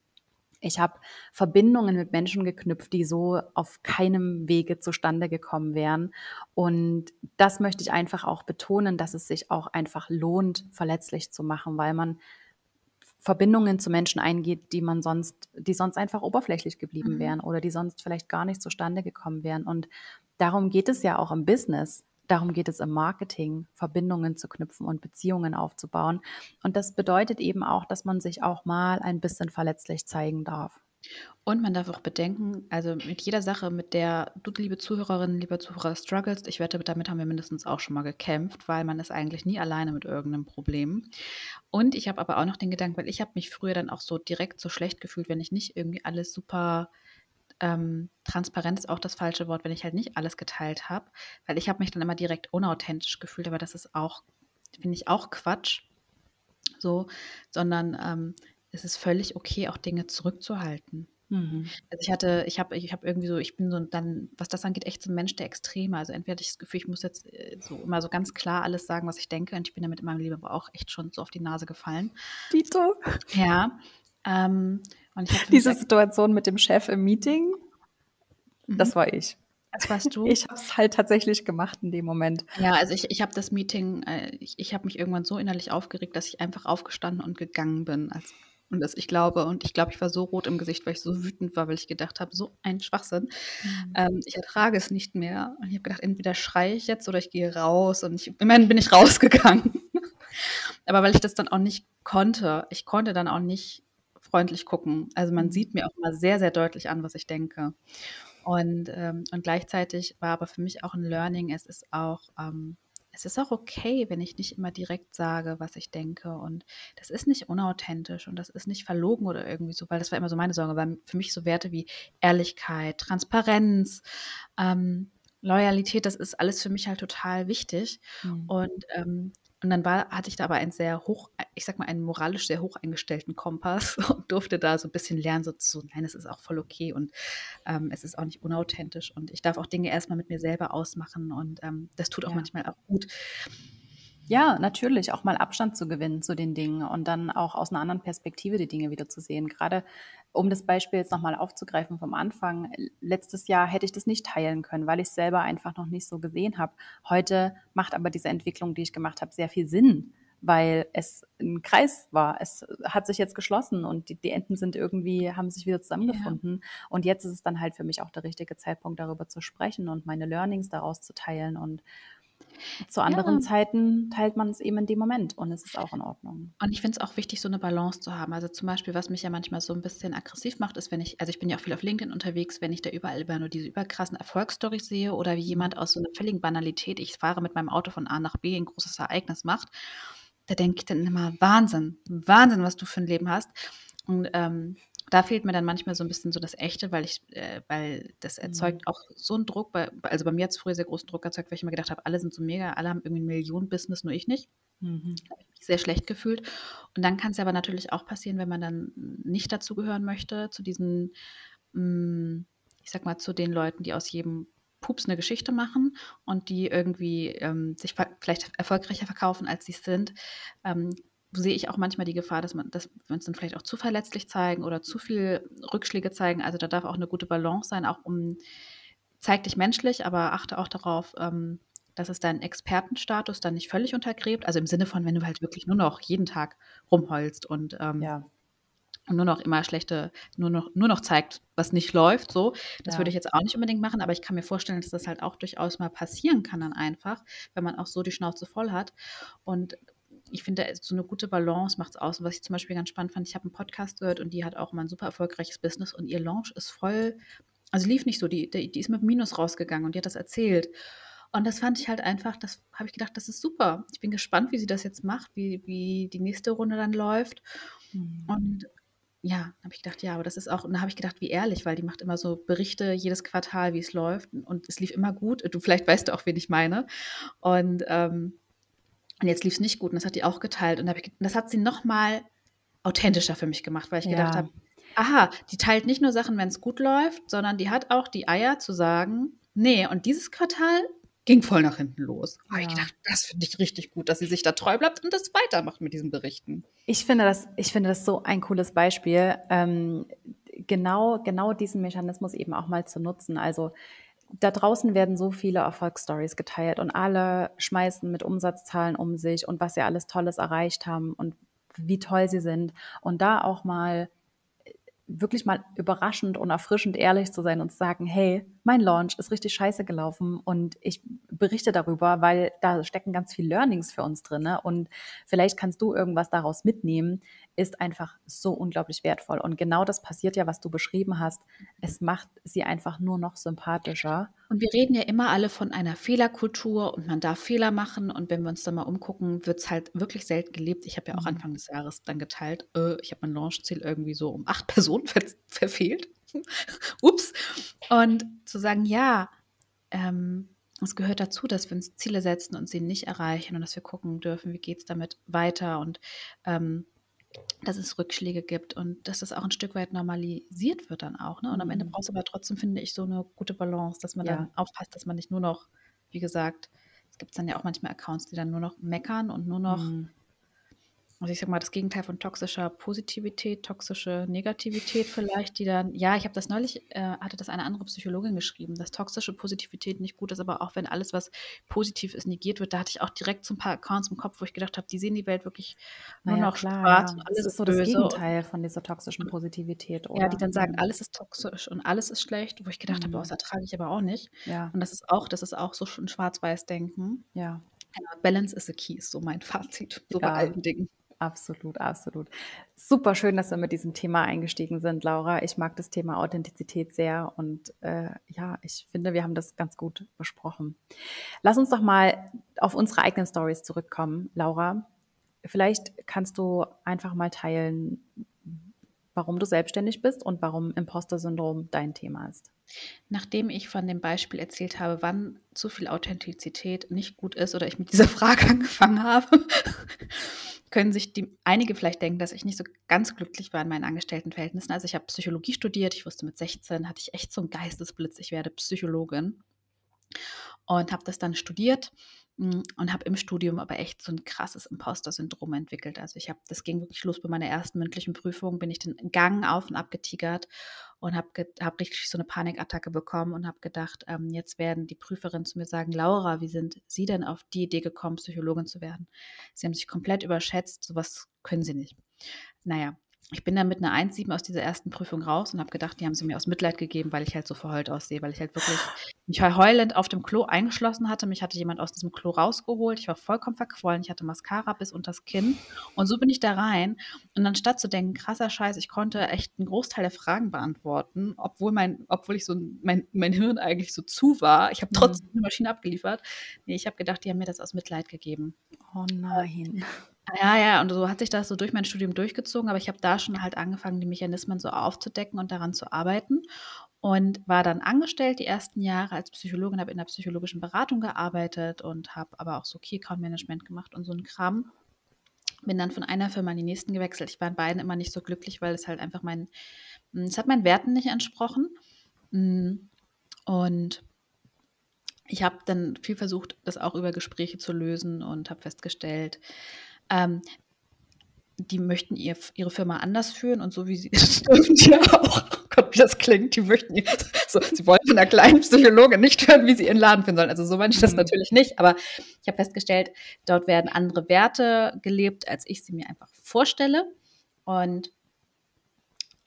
Ich habe Verbindungen mit Menschen geknüpft, die so auf keinem Wege zustande gekommen wären. Und das möchte ich einfach auch betonen, dass es sich auch einfach lohnt, verletzlich zu machen, weil man Verbindungen zu Menschen eingeht, die man sonst, die sonst einfach oberflächlich geblieben Mhm. wären oder die sonst vielleicht gar nicht zustande gekommen wären. Und darum geht es ja auch im Business. Darum geht es im Marketing, Verbindungen zu knüpfen und Beziehungen aufzubauen. Und das bedeutet eben auch, dass man sich auch mal ein bisschen verletzlich zeigen darf. Und man darf auch bedenken, also mit jeder Sache, mit der du, liebe Zuhörerinnen, lieber Zuhörer, strugglest, ich wette, damit haben wir mindestens auch schon mal gekämpft, weil man ist eigentlich nie alleine mit irgendeinem Problem. Und ich habe aber auch noch den Gedanken, weil ich habe mich früher dann auch so direkt so schlecht gefühlt, wenn ich nicht irgendwie alles super ähm, transparent ist auch das falsche Wort, wenn ich halt nicht alles geteilt habe, weil ich habe mich dann immer direkt unauthentisch gefühlt, aber das ist auch, finde ich auch Quatsch, so, sondern ähm, es ist völlig okay, auch Dinge zurückzuhalten. Mhm. Also ich hatte, ich habe, ich habe irgendwie so, ich bin so dann, was das angeht, echt so ein Mensch der Extreme. Also entweder hatte ich das Gefühl, ich muss jetzt äh, so immer so ganz klar alles sagen, was ich denke, und ich bin damit in meinem Leben aber auch echt schon so auf die Nase gefallen. Dito. Ja. Ähm, Diese Situation mit dem Chef im Meeting, mhm, das war ich. das warst du. Ich habe es halt tatsächlich gemacht in dem Moment. Ja, also ich, ich habe das Meeting, äh, ich, ich habe mich irgendwann so innerlich aufgeregt, dass ich einfach aufgestanden und gegangen bin. Als, und das, ich glaube, und ich glaube, ich war so rot im Gesicht, weil ich so wütend war, weil ich gedacht habe, so ein Schwachsinn. Mhm. Ähm, ich ertrage es nicht mehr. Und ich habe gedacht, entweder schreie ich jetzt oder ich gehe raus. Und ich, immerhin bin ich rausgegangen. Aber weil ich das dann auch nicht konnte, ich konnte dann auch nicht freundlich gucken. Also man Mhm. sieht mir auch mal sehr, sehr deutlich an, was ich denke. Und, ähm, und gleichzeitig war aber für mich auch ein Learning, es ist auch, ähm, es ist auch okay, wenn ich nicht immer direkt sage, was ich denke. Und das ist nicht unauthentisch und das ist nicht verlogen oder irgendwie so, weil das war immer so meine Sorge, weil für mich so Werte wie Ehrlichkeit, Transparenz, ähm, Loyalität, das ist alles für mich halt total wichtig. Mhm. Und, ähm, und dann war, hatte ich da aber einen sehr hoch, ich sag mal, einen moralisch sehr hoch eingestellten Kompass und durfte da so ein bisschen lernen, so zu, nein, es ist auch voll okay und ähm, es ist auch nicht unauthentisch und ich darf auch Dinge erstmal mit mir selber ausmachen und ähm, das tut auch Ja. manchmal auch gut. Ja, natürlich, auch mal Abstand zu gewinnen zu den Dingen und dann auch aus einer anderen Perspektive die Dinge wieder zu sehen. Gerade um das Beispiel jetzt nochmal aufzugreifen vom Anfang, letztes Jahr hätte ich das nicht teilen können, weil ich es selber einfach noch nicht so gesehen habe. Heute macht aber diese Entwicklung, die ich gemacht habe, sehr viel Sinn, weil es ein Kreis war. Es hat sich jetzt geschlossen und die, die Enden sind irgendwie, haben sich wieder zusammengefunden. Und jetzt ist es dann halt für mich auch der richtige Zeitpunkt, darüber zu sprechen und meine Learnings daraus zu teilen und zu anderen Ja. Zeiten teilt man es eben in dem Moment und es ist auch in Ordnung. Und ich finde es auch wichtig, so eine Balance zu haben. Also zum Beispiel, was mich ja manchmal so ein bisschen aggressiv macht, ist, wenn ich, also ich bin ja auch viel auf LinkedIn unterwegs, wenn ich da überall immer nur diese überkrassen Erfolgsstories sehe oder wie jemand aus so einer völligen Banalität, ich fahre mit meinem Auto von A nach B, ein großes Ereignis macht, da denke ich dann immer, Wahnsinn, Wahnsinn, was du für ein Leben hast. Und ähm, da fehlt mir dann manchmal so ein bisschen so das Echte, weil ich, äh, weil das erzeugt Mhm. auch so einen Druck, bei, also bei mir hat es früher sehr großen Druck erzeugt, weil ich immer gedacht habe, alle sind so mega, alle haben irgendwie ein Millionen-Business, nur ich nicht. Mhm. Habe ich mich sehr schlecht gefühlt. Und dann kann es aber natürlich auch passieren, wenn man dann nicht dazugehören möchte, zu diesen, mm, ich sag mal, zu den Leuten, die aus jedem Pups eine Geschichte machen und die irgendwie ähm, sich vielleicht erfolgreicher verkaufen, als sie es sind, ähm, sehe ich auch manchmal die Gefahr, dass, man, dass wir uns dann vielleicht auch zu verletzlich zeigen oder zu viel Rückschläge zeigen. Also da darf auch eine gute Balance sein, auch um, zeig dich menschlich, aber achte auch darauf, ähm, dass es deinen Expertenstatus dann nicht völlig untergräbt. Also im Sinne von, wenn du halt wirklich nur noch jeden Tag rumheulst und ähm, Ja. und nur noch immer schlechte, nur noch, nur noch zeigt, was nicht läuft. So, das Ja. würde ich jetzt auch nicht unbedingt machen, aber ich kann mir vorstellen, dass das halt auch durchaus mal passieren kann dann einfach, wenn man auch so die Schnauze voll hat. Und ich finde, so eine gute Balance macht es aus. Und was ich zum Beispiel ganz spannend fand, ich habe einen Podcast gehört und die hat auch immer ein super erfolgreiches Business und ihr Launch ist voll, also lief nicht so, die, die, die ist mit Minus rausgegangen und die hat das erzählt. Und das fand ich halt einfach, das habe ich gedacht, das ist super. Ich bin gespannt, wie sie das jetzt macht, wie, wie die nächste Runde dann läuft. Mhm. Und ja, habe ich gedacht, ja, aber das ist auch, und da habe ich gedacht, wie ehrlich, weil die macht immer so Berichte jedes Quartal, wie es läuft. Und es lief immer gut. Du vielleicht weißt du auch, wen ich meine. Und, ähm, und jetzt lief es nicht gut. Und das hat die auch geteilt. Und ich, das hat sie noch mal authentischer für mich gemacht, weil ich gedacht Ja. habe, aha, die teilt nicht nur Sachen, wenn es gut läuft, sondern die hat auch die Eier zu sagen, nee, und dieses Quartal ging voll nach hinten los. Habe ich Ja. gedacht, das finde ich richtig gut, dass sie sich da treu bleibt und das weitermacht mit diesen Berichten. Ich finde das, ich finde das so ein cooles Beispiel, ähm, genau, genau diesen Mechanismus eben auch mal zu nutzen. Also da draußen werden so viele Erfolgsstories geteilt und alle schmeißen mit Umsatzzahlen um sich und was sie alles Tolles erreicht haben und wie toll sie sind. Und da auch mal wirklich mal überraschend und erfrischend ehrlich zu sein und zu sagen, hey, mein Launch ist richtig scheiße gelaufen und ich berichte darüber, weil da stecken ganz viel Learnings für uns drin und vielleicht kannst du irgendwas daraus mitnehmen, ist einfach so unglaublich wertvoll. Und genau das passiert ja, was du beschrieben hast. Es macht sie einfach nur noch sympathischer. Und wir reden ja immer alle von einer Fehlerkultur und man darf Fehler machen. Und wenn wir uns da mal umgucken, wird es halt wirklich selten gelebt. Ich habe ja auch Mhm. Anfang des Jahres dann geteilt, äh, ich habe mein Launchziel irgendwie so um acht Personen ver verfehlt. Ups. Und zu sagen, ja, ähm, es gehört dazu, dass wir uns Ziele setzen und sie nicht erreichen und dass wir gucken dürfen, wie geht es damit weiter und ähm, dass es Rückschläge gibt und dass das auch ein Stück weit normalisiert wird dann auch. Ne? Und am Ende Mhm. brauchst du aber trotzdem, finde ich, so eine gute Balance, dass man Ja. dann aufpasst, dass man nicht nur noch, wie gesagt, es gibt dann ja auch manchmal Accounts, die dann nur noch meckern und nur noch, Mhm. Also ich sag mal, das Gegenteil von toxischer Positivität, toxische Negativität vielleicht, die dann, ja, ich habe das neulich, äh, hatte das eine andere Psychologin geschrieben, dass toxische Positivität nicht gut ist, aber auch wenn alles, was positiv ist, negiert wird, da hatte ich auch direkt so ein paar Accounts im Kopf, wo ich gedacht habe, die sehen die Welt wirklich nur Naja, noch klar, schwarz ja. und alles das ist, so das böse. und- Gegenteil von dieser toxischen Positivität, oder? ja, die dann sagen, Mhm. alles ist toxisch und alles ist schlecht, wo ich gedacht habe, boah, das Mhm. ertrage ich aber auch nicht. Ja, Und das ist auch, das ist auch so ein Schwarz-Weiß-Denken. ja. Balance is the key, ist so mein Fazit, so bei Ja. alten Dingen. Absolut, absolut. Super schön, dass wir mit diesem Thema eingestiegen sind, Laura. Ich mag das Thema Authentizität sehr und äh, ja, ich finde, wir haben das ganz gut besprochen. Lass uns doch mal auf unsere eigenen Stories zurückkommen, Laura. Vielleicht kannst du einfach mal teilen, warum du selbstständig bist und warum Imposter-Syndrom dein Thema ist. Nachdem ich von dem Beispiel erzählt habe, wann zu viel Authentizität nicht gut ist oder ich mit dieser Frage angefangen habe, können sich die, einige vielleicht denken, dass ich nicht so ganz glücklich war in meinen Angestelltenverhältnissen. Also ich habe Psychologie studiert, ich wusste mit 16, hatte ich echt so einen Geistesblitz, ich werde Psychologin und habe das dann studiert und habe im Studium aber echt so ein krasses Imposter-Syndrom entwickelt. Also ich habe, das ging wirklich los bei meiner ersten mündlichen Prüfung, bin ich den Gang auf und ab getigert und habe hab richtig so eine Panikattacke bekommen und habe gedacht, ähm, jetzt werden die Prüferinnen zu mir sagen, Laura, wie sind Sie denn auf die Idee gekommen, Psychologin zu werden? Sie haben sich komplett überschätzt, sowas können Sie nicht. Naja, ich bin dann mit einer 1,7 aus dieser ersten Prüfung raus und habe gedacht, die haben sie mir aus Mitleid gegeben, weil ich halt so verheult aussehe, weil ich halt wirklich mich heulend auf dem Klo eingeschlossen hatte. Mich hatte jemand aus diesem Klo rausgeholt. Ich war vollkommen verquollen. Ich hatte Mascara bis unters Kinn. Und so bin ich da rein. Und anstatt zu denken, krasser Scheiß, ich konnte echt einen Großteil der Fragen beantworten, obwohl mein, obwohl ich so mein, mein Hirn eigentlich so zu war. Ich habe Mhm. trotzdem die Maschine abgeliefert. Nee, ich habe gedacht, die haben mir das aus Mitleid gegeben. Oh nein. Ja, ja, und so hat sich das so durch mein Studium durchgezogen, aber ich habe da schon halt angefangen, die Mechanismen so aufzudecken und daran zu arbeiten und war dann angestellt die ersten Jahre als Psychologin, habe in der psychologischen Beratung gearbeitet und habe aber auch so Key Account Management gemacht und so ein Kram. Bin dann von einer Firma in die nächsten gewechselt. Ich war in beiden immer nicht so glücklich, weil es halt einfach mein, es hat meinen Werten nicht entsprochen. Und ich habe dann viel versucht, das auch über Gespräche zu lösen und habe festgestellt, ähm, die möchten ihr, ihre Firma anders führen und so wie sie das dürfen die auch. Oh Gott, wie das klingt. Die möchten ihr, so, sie wollen von einer kleinen Psychologin nicht hören, wie sie ihren Laden führen sollen. Also so meine ich das Mhm. natürlich nicht, aber ich habe festgestellt, dort werden andere Werte gelebt, als ich sie mir einfach vorstelle. Und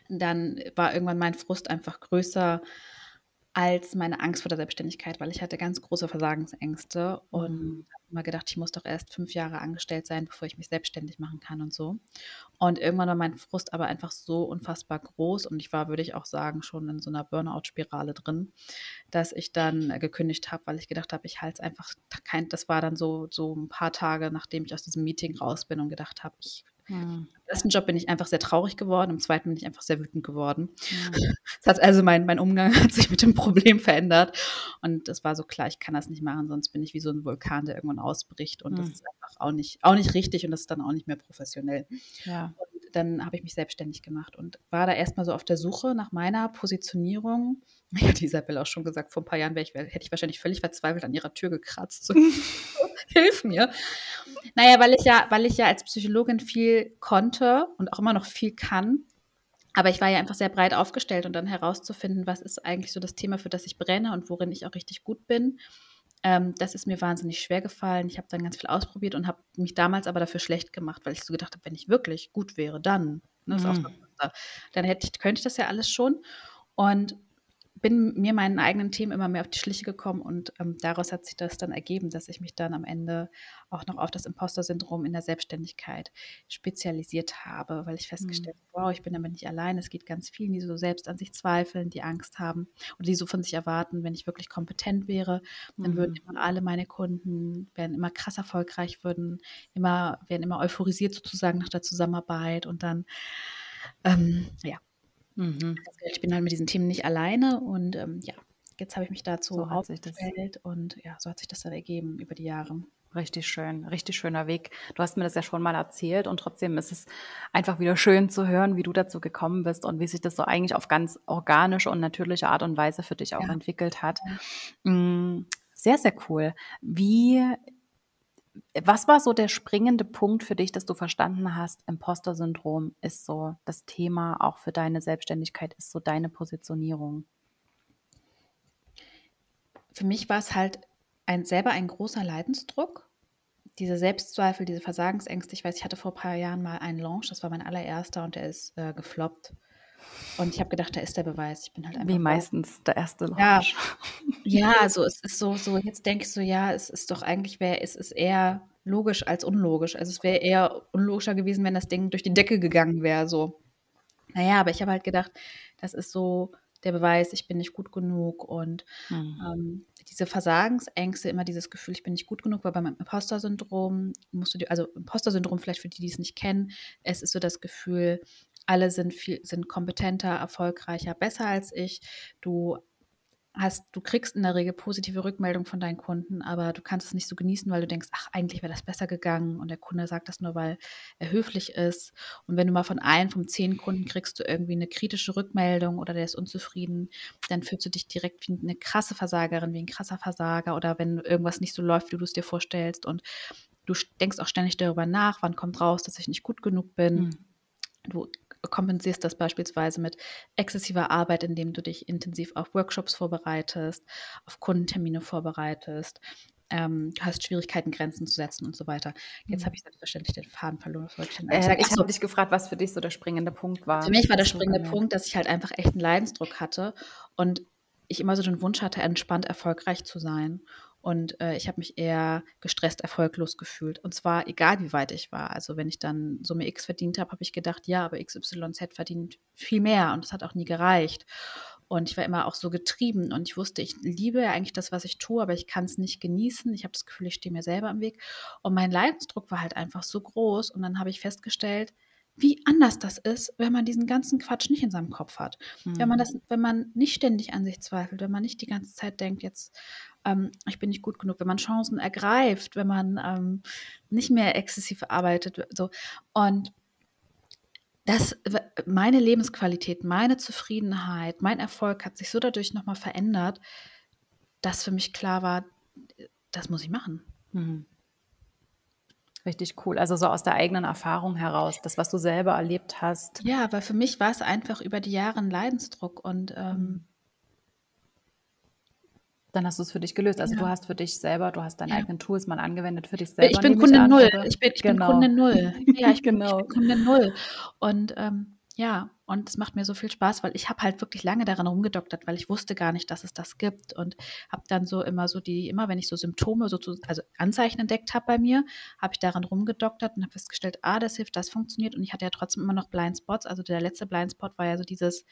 dann war irgendwann mein Frust einfach größer als meine Angst vor der Selbstständigkeit, weil ich hatte ganz große Versagensängste und Mhm. habe immer gedacht, ich muss doch erst fünf Jahre angestellt sein, bevor ich mich selbstständig machen kann und so. Und irgendwann war mein Frust aber einfach so unfassbar groß und ich war, würde ich auch sagen, schon in so einer Burnout-Spirale drin, dass ich dann gekündigt habe, weil ich gedacht habe, ich halte es einfach kein, das war dann so, so ein paar Tage, nachdem ich aus diesem Meeting raus bin und gedacht habe, ich Mhm. im ersten Job bin ich einfach sehr traurig geworden, im zweiten bin ich einfach sehr wütend geworden. Das hat also mein, mein Umgang hat sich mit dem Problem verändert. Und das war so klar, ich kann das nicht machen, sonst bin ich wie so ein Vulkan, der irgendwann ausbricht. Und das Mhm. ist einfach auch nicht, auch nicht richtig und das ist dann auch nicht mehr professionell. Ja. Und dann habe ich mich selbstständig gemacht und war da erstmal so auf der Suche nach meiner Positionierung. Ich hatte Isabel auch schon gesagt, vor ein paar Jahren ich, hätte ich wahrscheinlich völlig verzweifelt an ihrer Tür gekratzt. So, Hilf mir. Naja, weil ich ja, weil ich ja als Psychologin viel konnte und auch immer noch viel kann. Aber ich war ja einfach sehr breit aufgestellt und dann herauszufinden, was ist eigentlich so das Thema, für das ich brenne und worin ich auch richtig gut bin. Ähm, das ist mir wahnsinnig schwer gefallen. Ich habe dann ganz viel ausprobiert und habe mich damals aber dafür schlecht gemacht, weil ich so gedacht habe, wenn ich wirklich gut wäre, dann, ne, Mhm. dann hätte ich, könnte ich das ja alles schon. Und bin mir meinen eigenen Themen immer mehr auf die Schliche gekommen und ähm, daraus hat sich das dann ergeben, dass ich mich dann am Ende auch noch auf das Imposter-Syndrom in der Selbstständigkeit spezialisiert habe, weil ich festgestellt habe, wow, ich bin damit nicht allein. Es geht ganz vielen, die so selbst an sich zweifeln, die Angst haben oder die so von sich erwarten, wenn ich wirklich kompetent wäre, dann würden Mhm. immer alle meine Kunden, werden immer krass erfolgreich, würden immer, werden immer euphorisiert sozusagen nach der Zusammenarbeit und dann, ähm, ja, Mhm. ich bin halt mit diesen Themen nicht alleine und ähm, ja, jetzt habe ich mich dazu So aufgestellt und ja, so hat sich das dann ergeben über die Jahre. Richtig schön, richtig schöner Weg. Du hast mir das ja schon mal erzählt und trotzdem ist es einfach wieder schön zu hören, wie du dazu gekommen bist und wie sich das so eigentlich auf ganz organische und natürliche Art und Weise für dich auch Ja. entwickelt hat. Mm, Sehr, sehr cool. Wie, was war so der springende Punkt für dich, dass du verstanden hast, Imposter-Syndrom ist so das Thema auch für deine Selbstständigkeit, ist so deine Positionierung? Für mich war es halt ein, selber ein großer Leidensdruck. Diese Selbstzweifel, diese Versagensängste. Ich weiß, ich hatte vor ein paar Jahren mal einen Launch, das war mein allererster und der ist äh, gefloppt. Und ich habe gedacht, da ist der Beweis. Ich bin halt einfach. Wie meistens der erste Ja. Launch. Ja, also es ist so, so, jetzt denke ich so, ja, es ist doch eigentlich, wäre, es ist eher logisch als unlogisch. Also es wäre eher unlogischer gewesen, wenn das Ding durch die Decke gegangen wäre, so. Naja, aber ich habe halt gedacht, das ist so der Beweis, ich bin nicht gut genug und Hm. ähm, diese Versagensängste, immer dieses Gefühl, ich bin nicht gut genug, weil beim Imposter-Syndrom musst du dir, also Imposter-Syndrom vielleicht für die, die es nicht kennen, es ist so das Gefühl, alle sind viel, sind kompetenter, erfolgreicher, besser als ich. Du hast, du kriegst in der Regel positive Rückmeldung von deinen Kunden, aber du kannst es nicht so genießen, weil du denkst, ach, eigentlich wäre das besser gegangen und der Kunde sagt das nur, weil er höflich ist. Und wenn du mal von einem, von zehn Kunden kriegst du irgendwie eine kritische Rückmeldung oder der ist unzufrieden, dann fühlst du dich direkt wie eine krasse Versagerin, wie ein krasser Versager oder wenn irgendwas nicht so läuft, wie du es dir vorstellst und du denkst auch ständig darüber nach, wann kommt raus, dass ich nicht gut genug bin. Hm. Du kompensierst das beispielsweise mit exzessiver Arbeit, indem du dich intensiv auf Workshops vorbereitest, auf Kundentermine vorbereitest, ähm, du hast Schwierigkeiten, Grenzen zu setzen und so weiter. Jetzt Mhm. habe ich selbstverständlich den Faden verloren. Was wollte ich denn sagen? ich so, habe dich gefragt, was für dich so der springende Punkt war. für mich war der springende gemerkt? Punkt, dass ich halt einfach echt einen Leidensdruck hatte und ich immer so den Wunsch hatte, entspannt erfolgreich zu sein. Und äh, ich habe mich eher gestresst, erfolglos gefühlt. Und zwar egal, wie weit ich war. Also wenn ich dann Summe X verdient habe, habe ich gedacht, ja, aber XYZ verdient viel mehr. Und das hat auch nie gereicht. Und ich war immer auch so getrieben und ich wusste, ich liebe ja eigentlich das, was ich tue, aber ich kann es nicht genießen. Ich habe das Gefühl, ich stehe mir selber im Weg. Und mein Leidensdruck war halt einfach so groß. Und dann habe ich festgestellt, wie anders das ist, wenn man diesen ganzen Quatsch nicht in seinem Kopf hat. Wenn man Mhm. das, wenn man nicht ständig an sich zweifelt, wenn man nicht die ganze Zeit denkt, jetzt, ähm, ich bin nicht gut genug, wenn man Chancen ergreift, wenn man ähm, nicht mehr exzessiv arbeitet, so. Und das, meine Lebensqualität, meine Zufriedenheit, mein Erfolg hat sich so dadurch nochmal verändert, dass für mich klar war, das muss ich machen. Mhm. Richtig cool. Also so aus der eigenen Erfahrung heraus, das, was du selber erlebt hast. Ja, weil für mich war es einfach über die Jahre ein Leidensdruck und ähm, Dann hast du es für dich gelöst. Also Ja. du hast für dich selber, du hast deine Ja. eigenen Tools mal angewendet für dich selber. ich bin Kunde an, null. Ich bin, ich Genau. bin Kunde null. Ja, ich bin, Genau. ich bin Kunde null. Und ähm, ja, und es macht mir so viel Spaß, weil ich habe halt wirklich lange daran rumgedoktert, weil ich wusste gar nicht, dass es das gibt und habe dann so immer so die, immer wenn ich so Symptome, so zu, also Anzeichen entdeckt habe bei mir, habe ich daran rumgedoktert und habe festgestellt, ah, das hilft, das funktioniert und ich hatte ja trotzdem immer noch Blindspots, also der letzte Blindspot war ja so dieses,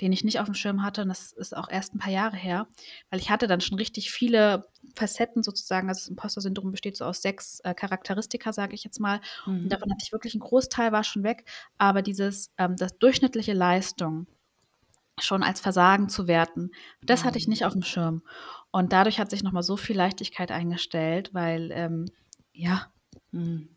den ich nicht auf dem Schirm hatte. Und das ist auch erst ein paar Jahre her, weil ich hatte dann schon richtig viele Facetten sozusagen. Also das Imposter-Syndrom besteht so aus sechs äh, Charakteristika, sage ich jetzt mal. Mhm. Und davon hatte ich wirklich einen Großteil war schon weg. Aber dieses, ähm, das durchschnittliche Leistung schon als Versagen zu werten, das mhm. hatte ich nicht auf dem Schirm. Und dadurch hat sich nochmal so viel Leichtigkeit eingestellt, weil, ähm, ja, mhm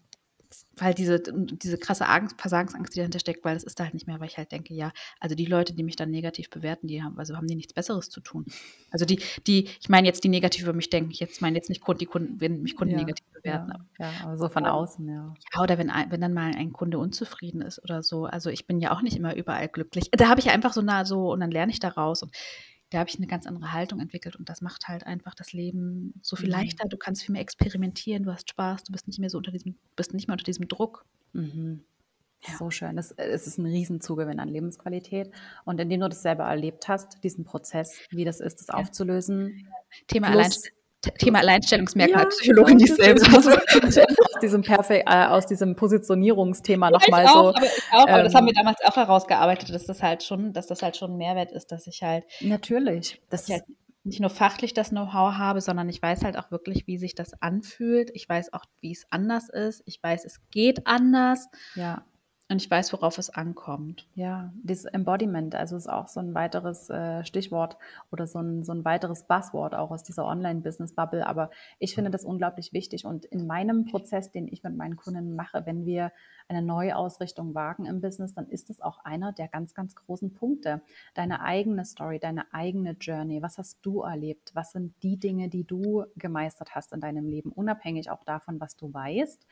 weil diese, diese krasse Angst, Versagensangst, die dahinter steckt, weil das ist da halt nicht mehr, weil ich halt denke, ja, also die Leute, die mich dann negativ bewerten, die haben, also haben die nichts Besseres zu tun. Also die, die, ich meine jetzt die negativ über mich denken, ich jetzt meine jetzt nicht die Kunden, wenn mich Kunden ja, negativ bewerten. Ja, aber, ja, aber so von außen, ja. Ja, oder wenn, wenn dann mal ein Kunde unzufrieden ist oder so. Also ich bin ja auch nicht immer überall glücklich. Da habe ich einfach so nah so, und dann lerne ich daraus und da habe ich eine ganz andere Haltung entwickelt und das macht halt einfach das Leben so viel mhm. leichter. Du kannst viel mehr experimentieren, du hast Spaß, du bist nicht mehr so unter diesem, bist nicht mehr unter diesem Druck. Mhm. Ja. So schön. Das, es ist ein Riesenzugewinn an Lebensqualität. Und indem du das selber erlebt hast, diesen Prozess, wie das ist, das ja. aufzulösen. Thema Alleinstellung Thema Alleinstellungsmerkmal, ja, Psychologin, die selbst. Also, aus diesem Perfekt, äh, aus diesem Positionierungsthema nochmal so. Aber ich auch, aber das haben wir ähm, damals auch herausgearbeitet, dass das halt schon, dass das halt schon ein Mehrwert ist, dass ich halt. Natürlich. Das halt nicht nur fachlich das Know-how habe, sondern ich weiß halt auch wirklich, wie sich das anfühlt. Ich weiß auch, wie es anders ist. Ich weiß, es geht anders. Ja. Und ich weiß, worauf es ankommt. Ja, dieses Embodiment, also ist auch so ein weiteres äh, Stichwort oder so ein, so ein weiteres Buzzword auch aus dieser Online-Business-Bubble. Aber ich finde das unglaublich wichtig. Und in meinem Prozess, den ich mit meinen Kunden mache, wenn wir eine Neuausrichtung wagen im Business, dann ist es auch einer der ganz, ganz großen Punkte. Deine eigene Story, deine eigene Journey. Was hast du erlebt? Was sind die Dinge, die du gemeistert hast in deinem Leben, unabhängig auch davon, was du weißt?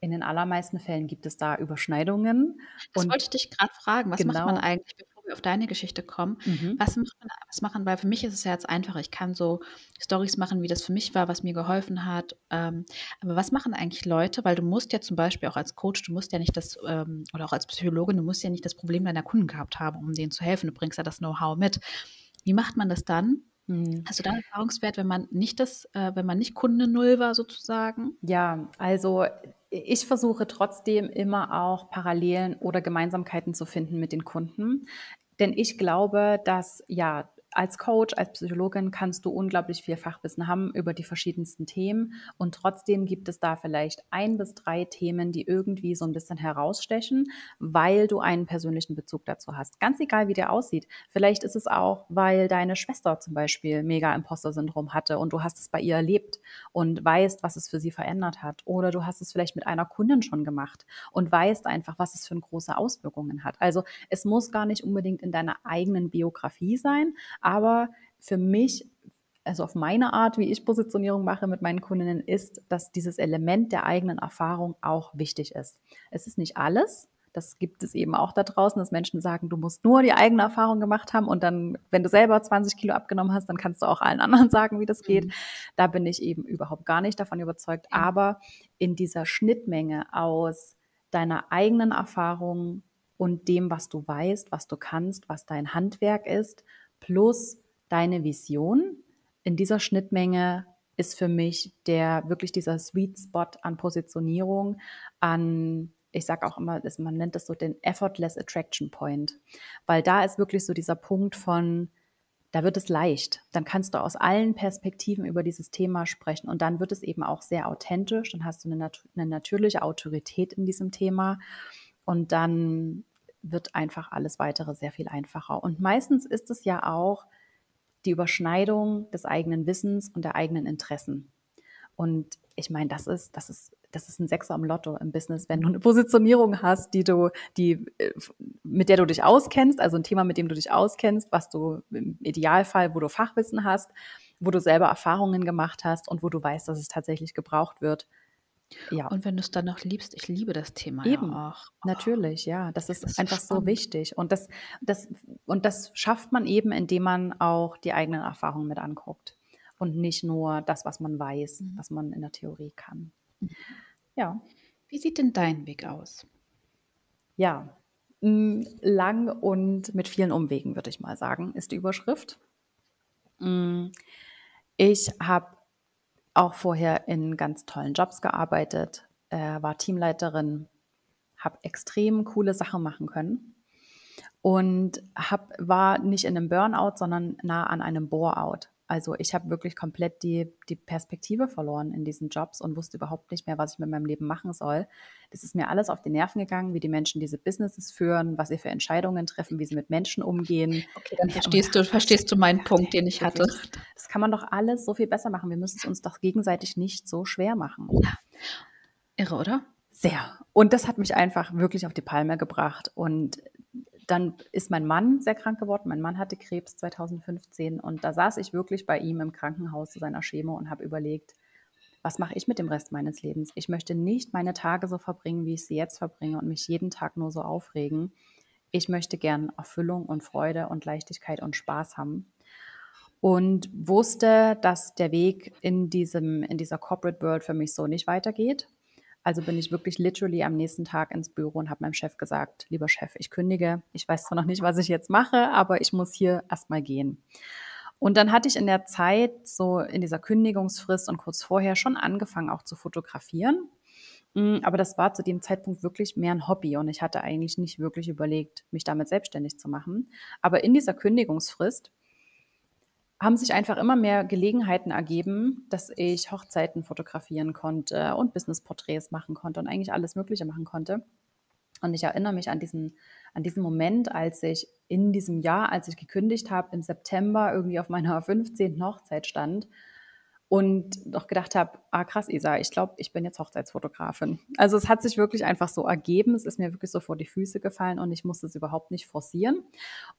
In den allermeisten Fällen gibt es da Überschneidungen. Das und wollte ich dich gerade fragen. Was genau. macht man genau eigentlich, bevor wir auf deine Geschichte kommen? Mhm. Was, macht man, was machen, weil für mich ist es ja jetzt einfacher. Ich kann so Stories machen, wie das für mich war, was mir geholfen hat. Ähm, aber was machen eigentlich Leute? Weil du musst ja zum Beispiel auch als Coach, du musst ja nicht das, ähm, oder auch als Psychologin, du musst ja nicht das Problem deiner Kunden gehabt haben, um denen zu helfen. Du bringst ja das Know-how mit. Wie macht man das dann? Mhm. Hast du da Erfahrungswert, wenn man nicht das, äh, wenn man nicht Kunde Null war sozusagen? Ja, also ich versuche trotzdem immer auch Parallelen oder Gemeinsamkeiten zu finden mit den Kunden. Denn ich glaube, dass ja als Coach, als Psychologin kannst du unglaublich viel Fachwissen haben über die verschiedensten Themen und trotzdem gibt es da vielleicht ein bis drei Themen, die irgendwie so ein bisschen herausstechen, weil du einen persönlichen Bezug dazu hast. Ganz egal, wie der aussieht. Vielleicht ist es auch, weil deine Schwester zum Beispiel mega Imposter-Syndrom hatte und du hast es bei ihr erlebt und weißt, was es für sie verändert hat. Oder du hast es vielleicht mit einer Kundin schon gemacht und weißt einfach, was es für große Auswirkungen hat. Also es muss gar nicht unbedingt in deiner eigenen Biografie sein, aber für mich, also auf meine Art, wie ich Positionierung mache mit meinen Kundinnen, ist, dass dieses Element der eigenen Erfahrung auch wichtig ist. Es ist nicht alles. Das gibt es eben auch da draußen, dass Menschen sagen, du musst nur die eigene Erfahrung gemacht haben und dann, wenn du selber 20 Kilo abgenommen hast, dann kannst du auch allen anderen sagen, wie das geht. Mhm. Da bin ich eben überhaupt gar nicht davon überzeugt. Aber in dieser Schnittmenge aus deiner eigenen Erfahrung und dem, was du weißt, was du kannst, was dein Handwerk ist plus deine Vision. In dieser Schnittmenge ist für mich der wirklich dieser Sweet Spot an Positionierung, an ich sage auch immer, man nennt das so den Effortless Attraction Point, weil da ist wirklich so dieser Punkt von, da wird es leicht. Dann kannst du aus allen Perspektiven über dieses Thema sprechen und dann wird es eben auch sehr authentisch. Dann hast du eine, nat eine natürliche Autorität in diesem Thema und dann wird einfach alles weitere sehr viel einfacher. Und meistens ist es ja auch die Überschneidung des eigenen Wissens und der eigenen Interessen. Und ich meine, das ist, das ist, das ist ein Sechser am Lotto im Business, wenn du eine Positionierung hast, die du, die, äh, mit der du dich auskennst, also ein Thema, mit dem du dich auskennst, was du im Idealfall, wo du Fachwissen hast, wo du selber Erfahrungen gemacht hast und wo du weißt, dass es tatsächlich gebraucht wird, ja. Und wenn du es dann noch liebst, ich liebe das Thema Eben, ja auch. Oh, natürlich, ja. Das ist, das ist einfach so, so wichtig. Und das, das, und das schafft man eben, indem man auch die eigenen Erfahrungen mit anguckt. Und nicht nur das, was man weiß, mhm. was man in der Theorie kann. Mhm. Ja. Wie sieht denn dein Weg aus? Ja, Hm, lang und mit vielen Umwegen, würde ich mal sagen, ist die Überschrift. Hm, ich habe auch vorher in ganz tollen Jobs gearbeitet, äh, war Teamleiterin, habe extrem coole Sachen machen können und habe war nicht in einem Burnout, sondern nah an einem Bore-out. Also, ich habe wirklich komplett die die Perspektive verloren in diesen Jobs und wusste überhaupt nicht mehr, was ich mit meinem Leben machen soll. Das ist mir alles auf die Nerven gegangen, wie die Menschen diese Businesses führen, was sie für Entscheidungen treffen, wie sie mit Menschen umgehen. Okay, dann verstehst du verstehst du meinen Punkt, den ich hatte. Das kann man doch alles so viel besser machen. Wir müssen es uns doch gegenseitig nicht so schwer machen. Ja. Irre, oder? Sehr. Und das hat mich einfach wirklich auf die Palme gebracht und dann ist mein Mann sehr krank geworden. Mein Mann hatte Krebs 2015 und da saß ich wirklich bei ihm im Krankenhaus zu seiner Chemo und habe überlegt, was mache ich mit dem Rest meines Lebens? Ich möchte nicht meine Tage so verbringen, wie ich sie jetzt verbringe und mich jeden Tag nur so aufregen. Ich möchte gern Erfüllung und Freude und Leichtigkeit und Spaß haben. Und wusste, dass der Weg in, diesem, in dieser Corporate World für mich so nicht weitergeht. Also bin ich wirklich literally am nächsten Tag ins Büro und habe meinem Chef gesagt, lieber Chef, ich kündige. Ich weiß zwar noch nicht, was ich jetzt mache, aber ich muss hier erstmal gehen. Und dann hatte ich in der Zeit, so in dieser Kündigungsfrist und kurz vorher schon angefangen auch zu fotografieren. Mm, aber das war zu dem Zeitpunkt wirklich mehr ein Hobby und ich hatte eigentlich nicht wirklich überlegt, mich damit selbstständig zu machen. Aber in dieser Kündigungsfrist haben sich einfach immer mehr Gelegenheiten ergeben, dass ich Hochzeiten fotografieren konnte und Businessporträts machen konnte und eigentlich alles Mögliche machen konnte. Und ich erinnere mich an diesen, an diesen Moment, als ich in diesem Jahr, als ich gekündigt habe, im September irgendwie auf meiner 15. Hochzeit stand und doch gedacht habe, ah krass, Isa, ich glaube, ich bin jetzt Hochzeitsfotografin. Also es hat sich wirklich einfach so ergeben, es ist mir wirklich so vor die Füße gefallen und ich musste es überhaupt nicht forcieren.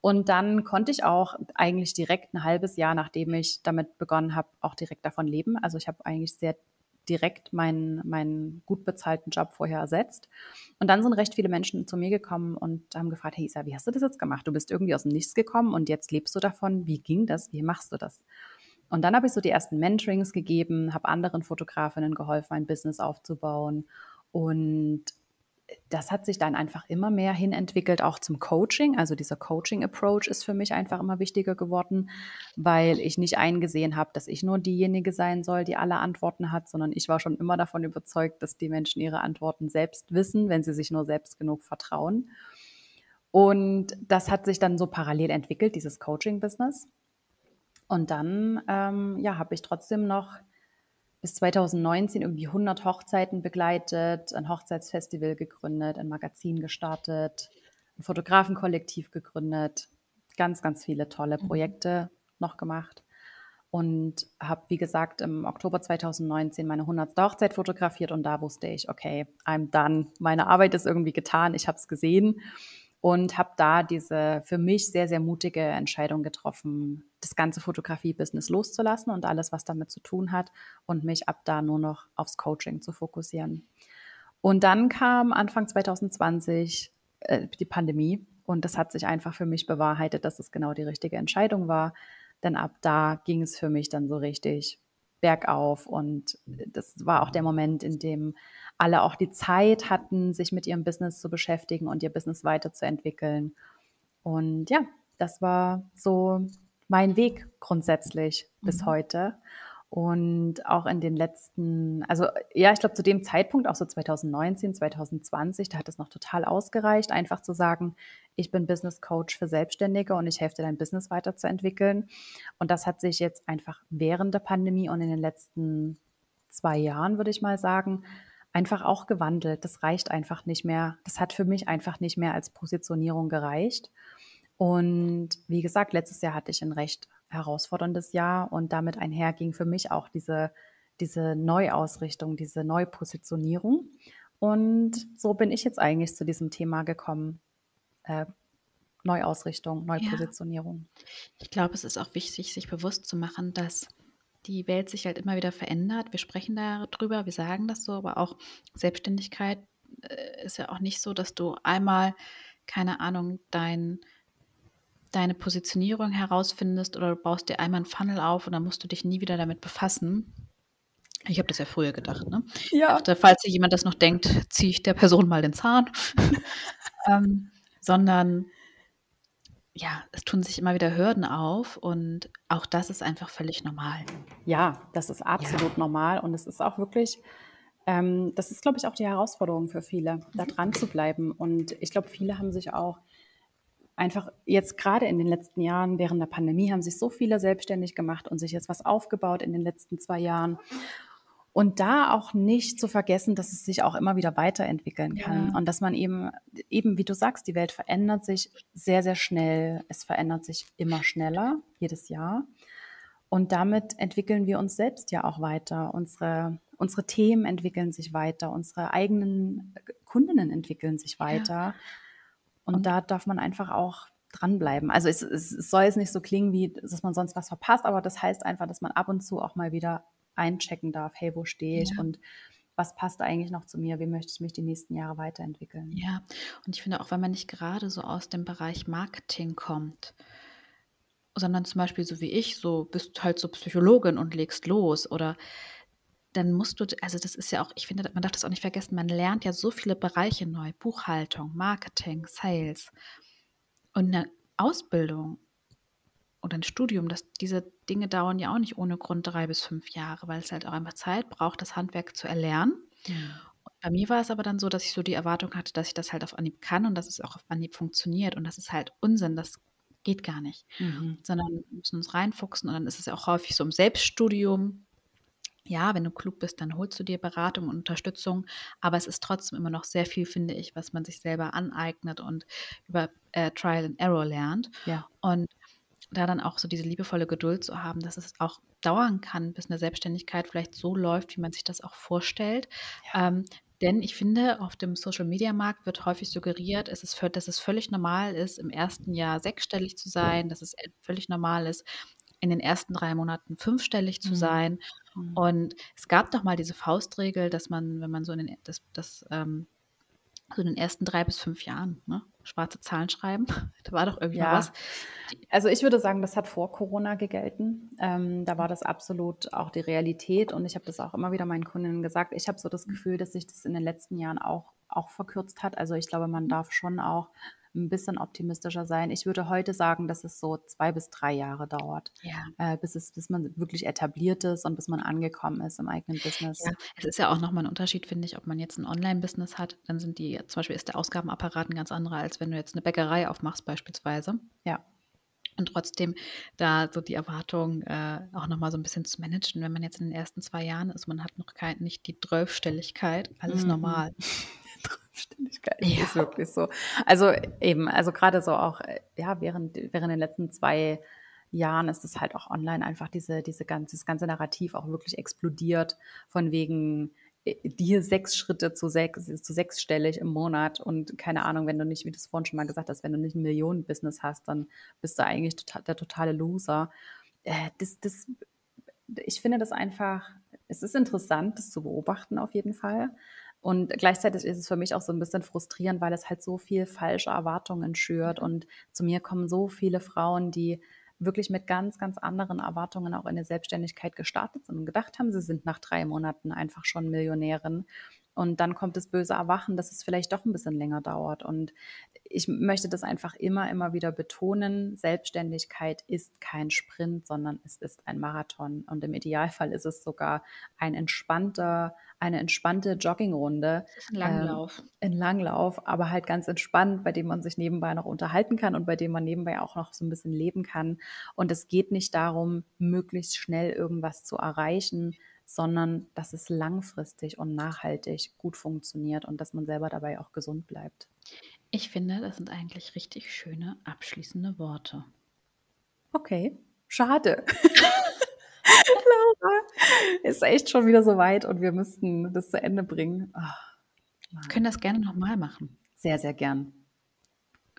Und dann konnte ich auch eigentlich direkt ein halbes Jahr, nachdem ich damit begonnen habe, auch direkt davon leben. Also ich habe eigentlich sehr direkt meinen, meinen gut bezahlten Job vorher ersetzt. Und dann sind recht viele Menschen zu mir gekommen und haben gefragt, hey Isa, wie hast du das jetzt gemacht? Du bist irgendwie aus dem Nichts gekommen und jetzt lebst du davon. Wie ging das? Wie machst du das? Und dann habe ich so die ersten Mentorings gegeben, habe anderen Fotografinnen geholfen, ein Business aufzubauen. Und das hat sich dann einfach immer mehr hin entwickelt, auch zum Coaching. Also dieser Coaching-Approach ist für mich einfach immer wichtiger geworden, weil ich nicht eingesehen habe, dass ich nur diejenige sein soll, die alle Antworten hat, sondern ich war schon immer davon überzeugt, dass die Menschen ihre Antworten selbst wissen, wenn sie sich nur selbst genug vertrauen. Und das hat sich dann so parallel entwickelt, dieses Coaching-Business. Und dann, ähm, ja, habe ich trotzdem noch bis 2019 irgendwie 100 Hochzeiten begleitet, ein Hochzeitsfestival gegründet, ein Magazin gestartet, ein Fotografenkollektiv gegründet, ganz, ganz viele tolle mhm. Projekte mhm. noch gemacht und habe, wie gesagt, im Oktober 2019 meine 100. Hochzeit fotografiert und da wusste ich, okay, I'm done. Meine Arbeit ist irgendwie getan, ich habe es gesehen und habe da diese für mich sehr, sehr mutige Entscheidung getroffen, das ganze Fotografie-Business loszulassen und alles, was damit zu tun hat und mich ab da nur noch aufs Coaching zu fokussieren. Und dann kam Anfang 2020 äh, die Pandemie und das hat sich einfach für mich bewahrheitet, dass es genau die richtige Entscheidung war, denn ab da ging es für mich dann so richtig bergauf und das war auch der Moment, in dem alle auch die Zeit hatten, sich mit ihrem Business zu beschäftigen und ihr Business weiterzuentwickeln. Und ja, das war so mein Weg grundsätzlich mhm. bis heute. Und auch in den letzten, also ja, ich glaube zu dem Zeitpunkt, auch so 2019, 2020, da hat es noch total ausgereicht, einfach zu sagen, ich bin Business Coach für Selbstständige und ich helfe dir, dein Business weiterzuentwickeln. Und das hat sich jetzt einfach während der Pandemie und in den letzten zwei Jahren, würde ich mal sagen, einfach auch gewandelt. Das reicht einfach nicht mehr. Das hat für mich einfach nicht mehr als Positionierung gereicht. Und wie gesagt, letztes Jahr hatte ich ein recht herausforderndes Jahr und damit einher ging für mich auch diese, diese Neuausrichtung, diese Neupositionierung. Und so bin ich jetzt eigentlich zu diesem Thema gekommen. Äh, Neuausrichtung, Neupositionierung. Ja. Ich glaube, es ist auch wichtig, sich bewusst zu machen, dass die Welt sich halt immer wieder verändert. Wir sprechen darüber, wir sagen das so, aber auch Selbstständigkeit äh, ist ja auch nicht so, dass du einmal, keine Ahnung, dein, deine Positionierung herausfindest oder du baust dir einmal einen Funnel auf und dann musst du dich nie wieder damit befassen. Ich habe das ja früher gedacht, ne? Ja. Dachte, falls sich jemand das noch denkt, ziehe ich der Person mal den Zahn. ähm, sondern ja, es tun sich immer wieder Hürden auf und auch das ist einfach völlig normal. Ja, das ist absolut ja. normal und es ist auch wirklich, ähm, das ist, glaube ich, auch die Herausforderung für viele, da mhm. dran zu bleiben. Und ich glaube, viele haben sich auch einfach jetzt gerade in den letzten Jahren während der Pandemie haben sich so viele selbstständig gemacht und sich jetzt was aufgebaut in den letzten zwei Jahren. Und da auch nicht zu vergessen, dass es sich auch immer wieder weiterentwickeln kann. Ja. Und dass man eben, eben, wie du sagst, die Welt verändert sich sehr, sehr schnell. Es verändert sich immer schneller, jedes Jahr. Und damit entwickeln wir uns selbst ja auch weiter. Unsere, unsere Themen entwickeln sich weiter. Unsere eigenen Kundinnen entwickeln sich weiter. Ja. Und, Und da darf man einfach auch dranbleiben. Also es, es, soll jetzt nicht so klingen, wie dass man sonst was verpasst, aber das heißt einfach, dass man ab und zu auch mal wieder einchecken darf, hey, wo stehe ich ja. und was passt eigentlich noch zu mir, wie möchte ich mich die nächsten Jahre weiterentwickeln. Ja, und ich finde auch, wenn man nicht gerade so aus dem Bereich Marketing kommt, sondern zum Beispiel so wie ich, so bist halt so Psychologin und legst los oder dann musst du, also das ist ja auch, ich finde, man darf das auch nicht vergessen, man lernt ja so viele Bereiche neu, Buchhaltung, Marketing, Sales und eine Ausbildung oder ein Studium, dass diese Dinge dauern ja auch nicht ohne Grund drei bis fünf Jahre, weil es halt auch einfach Zeit braucht, das Handwerk zu erlernen. Mhm. Bei mir war es aber dann so, dass ich so die Erwartung hatte, dass ich das halt auf Anhieb kann und dass es auch auf Anhieb funktioniert. Und das ist halt Unsinn, das geht gar nicht. Mhm. Sondern wir müssen uns reinfuchsen und dann ist es ja auch häufig so im Selbststudium. Ja, wenn du klug bist, dann holst du dir Beratung und Unterstützung, aber es ist trotzdem immer noch sehr viel, finde ich, was man sich selber aneignet und über äh, Trial and Error lernt. Ja. Und da dann auch so diese liebevolle Geduld zu haben, dass es auch dauern kann, bis eine Selbstständigkeit vielleicht so läuft, wie man sich das auch vorstellt. Ja. Ähm, denn ich finde, auf dem Social-Media-Markt wird häufig suggeriert, es ist, dass es völlig normal ist, im ersten Jahr sechsstellig zu sein, dass es völlig normal ist, in den ersten drei Monaten fünfstellig zu mhm. sein. Mhm. Und es gab doch mal diese Faustregel, dass man, wenn man so in den, das, das ähm, so in den ersten drei bis fünf Jahren, ne? Schwarze Zahlen schreiben. Da war doch irgendwie ja. was. Also ich würde sagen, das hat vor Corona gegelten. Ähm, da war das absolut auch die Realität und ich habe das auch immer wieder meinen Kundinnen gesagt. Ich habe so das mhm. Gefühl, dass sich das in den letzten Jahren auch, auch verkürzt hat. Also ich glaube, man darf schon auch ein bisschen optimistischer sein. Ich würde heute sagen, dass es so zwei bis drei Jahre dauert, ja. äh, bis, es, bis man wirklich etabliert ist und bis man angekommen ist im eigenen Business. Ja, es ist ja auch nochmal ein Unterschied, finde ich, ob man jetzt ein Online-Business hat, dann sind die, zum Beispiel ist der Ausgabenapparat ein ganz anderer, als wenn du jetzt eine Bäckerei aufmachst beispielsweise. Ja. Und trotzdem da so die Erwartung äh, auch nochmal so ein bisschen zu managen, wenn man jetzt in den ersten zwei Jahren ist, man hat noch kein, nicht die Zwölfstelligkeit, alles mhm. normal. Selbstständigkeit. Ja. Ist wirklich so. Also eben, also gerade so auch, äh, ja, während, während den letzten zwei Jahren ist es halt auch online einfach diese, diese ganze, das ganze Narrativ auch wirklich explodiert von wegen äh, dir sechs Schritte zu sechs, zu sechsstellig im Monat und keine Ahnung, wenn du nicht, wie du es vorhin schon mal gesagt hast, wenn du nicht ein Millionen-Business hast, dann bist du eigentlich total, der totale Loser. Äh, das, das, ich finde das einfach, es ist interessant, das zu beobachten auf jeden Fall. Und gleichzeitig ist es für mich auch so ein bisschen frustrierend, weil es halt so viel falsche Erwartungen schürt. Und zu mir kommen so viele Frauen, die wirklich mit ganz, ganz anderen Erwartungen auch in der Selbstständigkeit gestartet sind und gedacht haben, sie sind nach drei Monaten einfach schon Millionärin. Und dann kommt das böse Erwachen, dass es vielleicht doch ein bisschen länger dauert. Und ich möchte das einfach immer, immer wieder betonen. Selbstständigkeit ist kein Sprint, sondern es ist ein Marathon. Und im Idealfall ist es sogar ein entspannter, eine entspannte Joggingrunde. Ein Langlauf. Ähm, ein Langlauf, aber halt ganz entspannt, bei dem man sich nebenbei noch unterhalten kann und bei dem man nebenbei auch noch so ein bisschen leben kann. Und es geht nicht darum, möglichst schnell irgendwas zu erreichen, sondern dass es langfristig und nachhaltig gut funktioniert und dass man selber dabei auch gesund bleibt. Ich finde, das sind eigentlich richtig schöne abschließende Worte. Okay, schade. Laura, ist echt schon wieder so weit und wir müssten das zu Ende bringen. Oh, wir können das gerne nochmal machen. Sehr, sehr gern.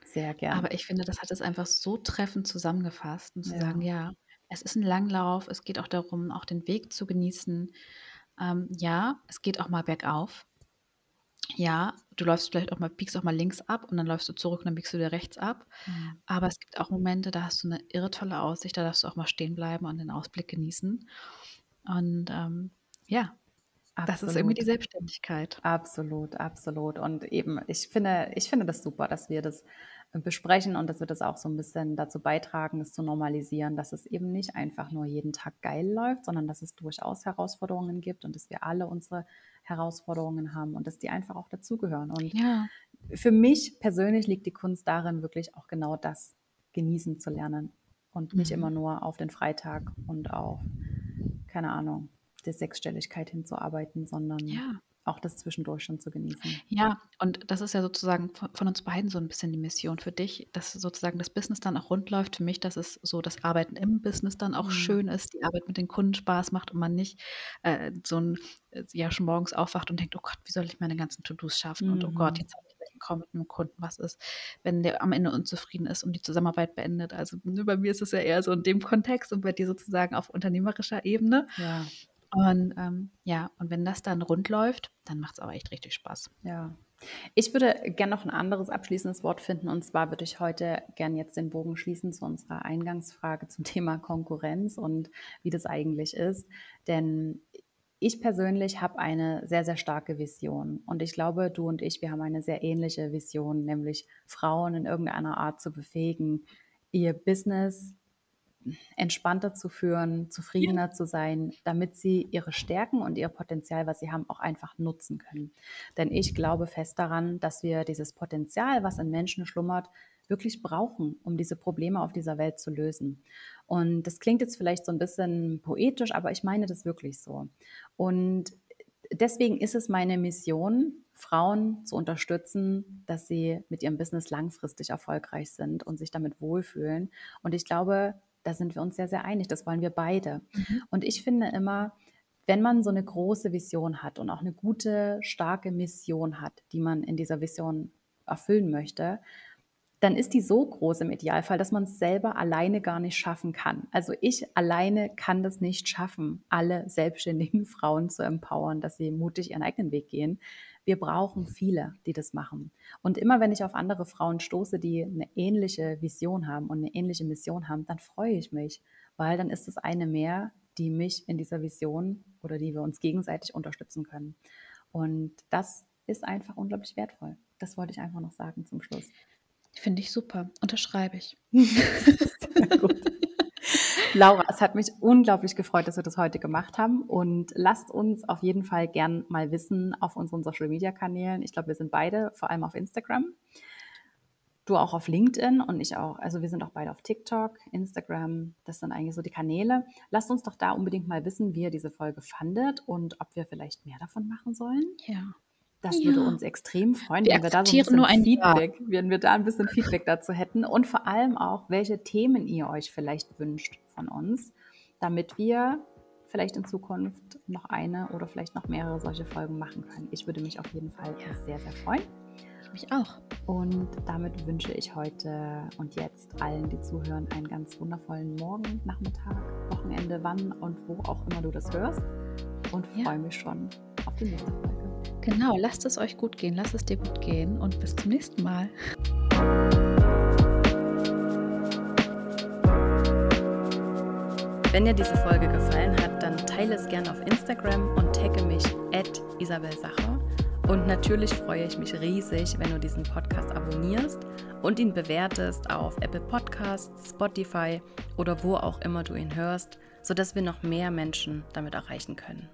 Sehr gern. Aber ich finde, das hat es einfach so treffend zusammengefasst und zu ja. sagen, ja, es ist ein Langlauf. Es geht auch darum, auch den Weg zu genießen. Ähm, ja, es geht auch mal bergauf. Ja, du läufst vielleicht auch mal, biegst auch mal links ab und dann läufst du zurück und dann biegst du wieder rechts ab. Mhm. Aber es gibt auch Momente, da hast du eine irre tolle Aussicht, da darfst du auch mal stehen bleiben und den Ausblick genießen. Und ähm, ja, Das ist irgendwie die Selbstständigkeit. Absolut, absolut. Und eben, ich finde, ich finde das super, dass wir das besprechen und dass wir das auch so ein bisschen dazu beitragen, es zu normalisieren, dass es eben nicht einfach nur jeden Tag geil läuft, sondern dass es durchaus Herausforderungen gibt und dass wir alle unsere Herausforderungen haben und dass die einfach auch dazugehören. Und Ja. für mich persönlich liegt die Kunst darin, wirklich auch genau das genießen zu lernen und nicht Mhm. immer nur auf den Freitag und auf, keine Ahnung, der Sechsstelligkeit hinzuarbeiten, sondern Ja. Auch das zwischendurch schon zu genießen. Ja, und das ist ja sozusagen von uns beiden so 'n bisschen die Mission. Für dich, dass sozusagen das Business dann auch rund läuft. Für mich, dass es so das Arbeiten im Business dann auch Mhm. schön ist, die Arbeit mit den Kunden Spaß macht und man nicht, äh, so 'n äh, ja, schon morgens aufwacht und denkt: „Oh Gott, wie soll ich meine ganzen To-dos schaffen?“ Und: „Oh Gott, Mhm. jetzt habe ich gleich 'n Call mit 'nem Kunden. Was ist, wenn der am Ende unzufrieden ist und die Zusammenarbeit beendet?“ Also, ne, bei mir ist es ja eher so in dem Kontext und bei dir sozusagen auf unternehmerischer Ebene. Ja, Und, ähm, ja, und wenn das dann rund läuft, dann macht's auch echt richtig Spaß. ja. Ich würde gern noch ein anderes abschließendes Wort finden, und zwar würde ich heute gern jetzt den Bogen schließen zu unserer Eingangsfrage zum Thema Konkurrenz und wie das eigentlich ist. Denn ich persönlich habe eine sehr, sehr starke Vision und ich glaube, du und ich, wir haben eine sehr ähnliche Vision, nämlich Frauen in irgendeiner Art zu befähigen, ihr Business entspannter zu führen, Ja. zufriedener zu sein, damit sie ihre Stärken und ihr Potenzial, was sie haben, auch einfach nutzen können. Denn ich glaube fest daran, dass wir dieses Potenzial, was in Menschen schlummert, wirklich brauchen, um diese Probleme auf dieser Welt zu lösen. Und das klingt jetzt vielleicht so ein bisschen poetisch, aber ich meine das wirklich so. Und deswegen ist es meine Mission, Frauen zu unterstützen, dass sie mit ihrem Business langfristig erfolgreich sind und sich damit wohlfühlen. Und ich glaube, da sind wir uns sehr, sehr einig. Das wollen wir beide. Mhm. Und ich finde immer, wenn man so eine große Vision hat und auch eine gute, starke Mission hat, die man in dieser Vision erfüllen möchte, dann ist die so groß im Idealfall, dass man es selber alleine gar nicht schaffen kann. Also ich alleine kann das nicht schaffen, alle selbstständigen Frauen zu empowern, dass sie mutig ihren eigenen Weg gehen. Wir brauchen viele, die das machen. Und immer wenn ich auf andere Frauen stoße, die eine ähnliche Vision haben und eine ähnliche Mission haben, dann freue ich mich, weil dann ist es eine mehr, die mich in dieser Vision oder die wir uns gegenseitig unterstützen können. Und das ist einfach unglaublich wertvoll. Das wollte ich einfach noch sagen zum Schluss. Finde ich super. Unterschreibe ich. Gut. Laura, es hat mich unglaublich gefreut, dass wir das heute gemacht haben. Und lasst uns auf jeden Fall gern mal wissen auf unseren Social Media Kanälen. Ich glaube, wir sind beide vor allem auf Instagram. Du auch auf LinkedIn und ich auch. Also wir sind auch beide auf TikTok, Instagram. Das sind eigentlich so die Kanäle. Lasst uns doch da unbedingt mal wissen, wie ihr diese Folge fandet und ob wir vielleicht mehr davon machen sollen. Ja. Das Ja. würde uns extrem freuen, Wir wenn wir da so ein bisschen nur ein Ja. Feedback, wenn wir da ein bisschen Feedback dazu hätten und vor allem auch, welche Themen ihr euch vielleicht wünscht von uns, damit wir vielleicht in Zukunft noch eine oder vielleicht noch mehrere solche Folgen machen können. Ich würde mich auf jeden Fall Ja. sehr, sehr freuen. Ich mich auch. Und damit wünsche ich heute und jetzt allen, die zuhören, einen ganz wundervollen Morgen, Nachmittag, Wochenende, wann und wo auch immer du das hörst. Und Ja. freue mich schon auf die nächste Folge. Genau, lasst es euch gut gehen, lasst es dir gut gehen und bis zum nächsten Mal. Wenn dir diese Folge gefallen hat, dann teile es gerne auf Instagram und tagge mich at Isabel Sacher. Und natürlich freue ich mich riesig, wenn du diesen Podcast abonnierst und ihn bewertest auf Apple Podcasts, Spotify oder wo auch immer du ihn hörst, sodass wir noch mehr Menschen damit erreichen können.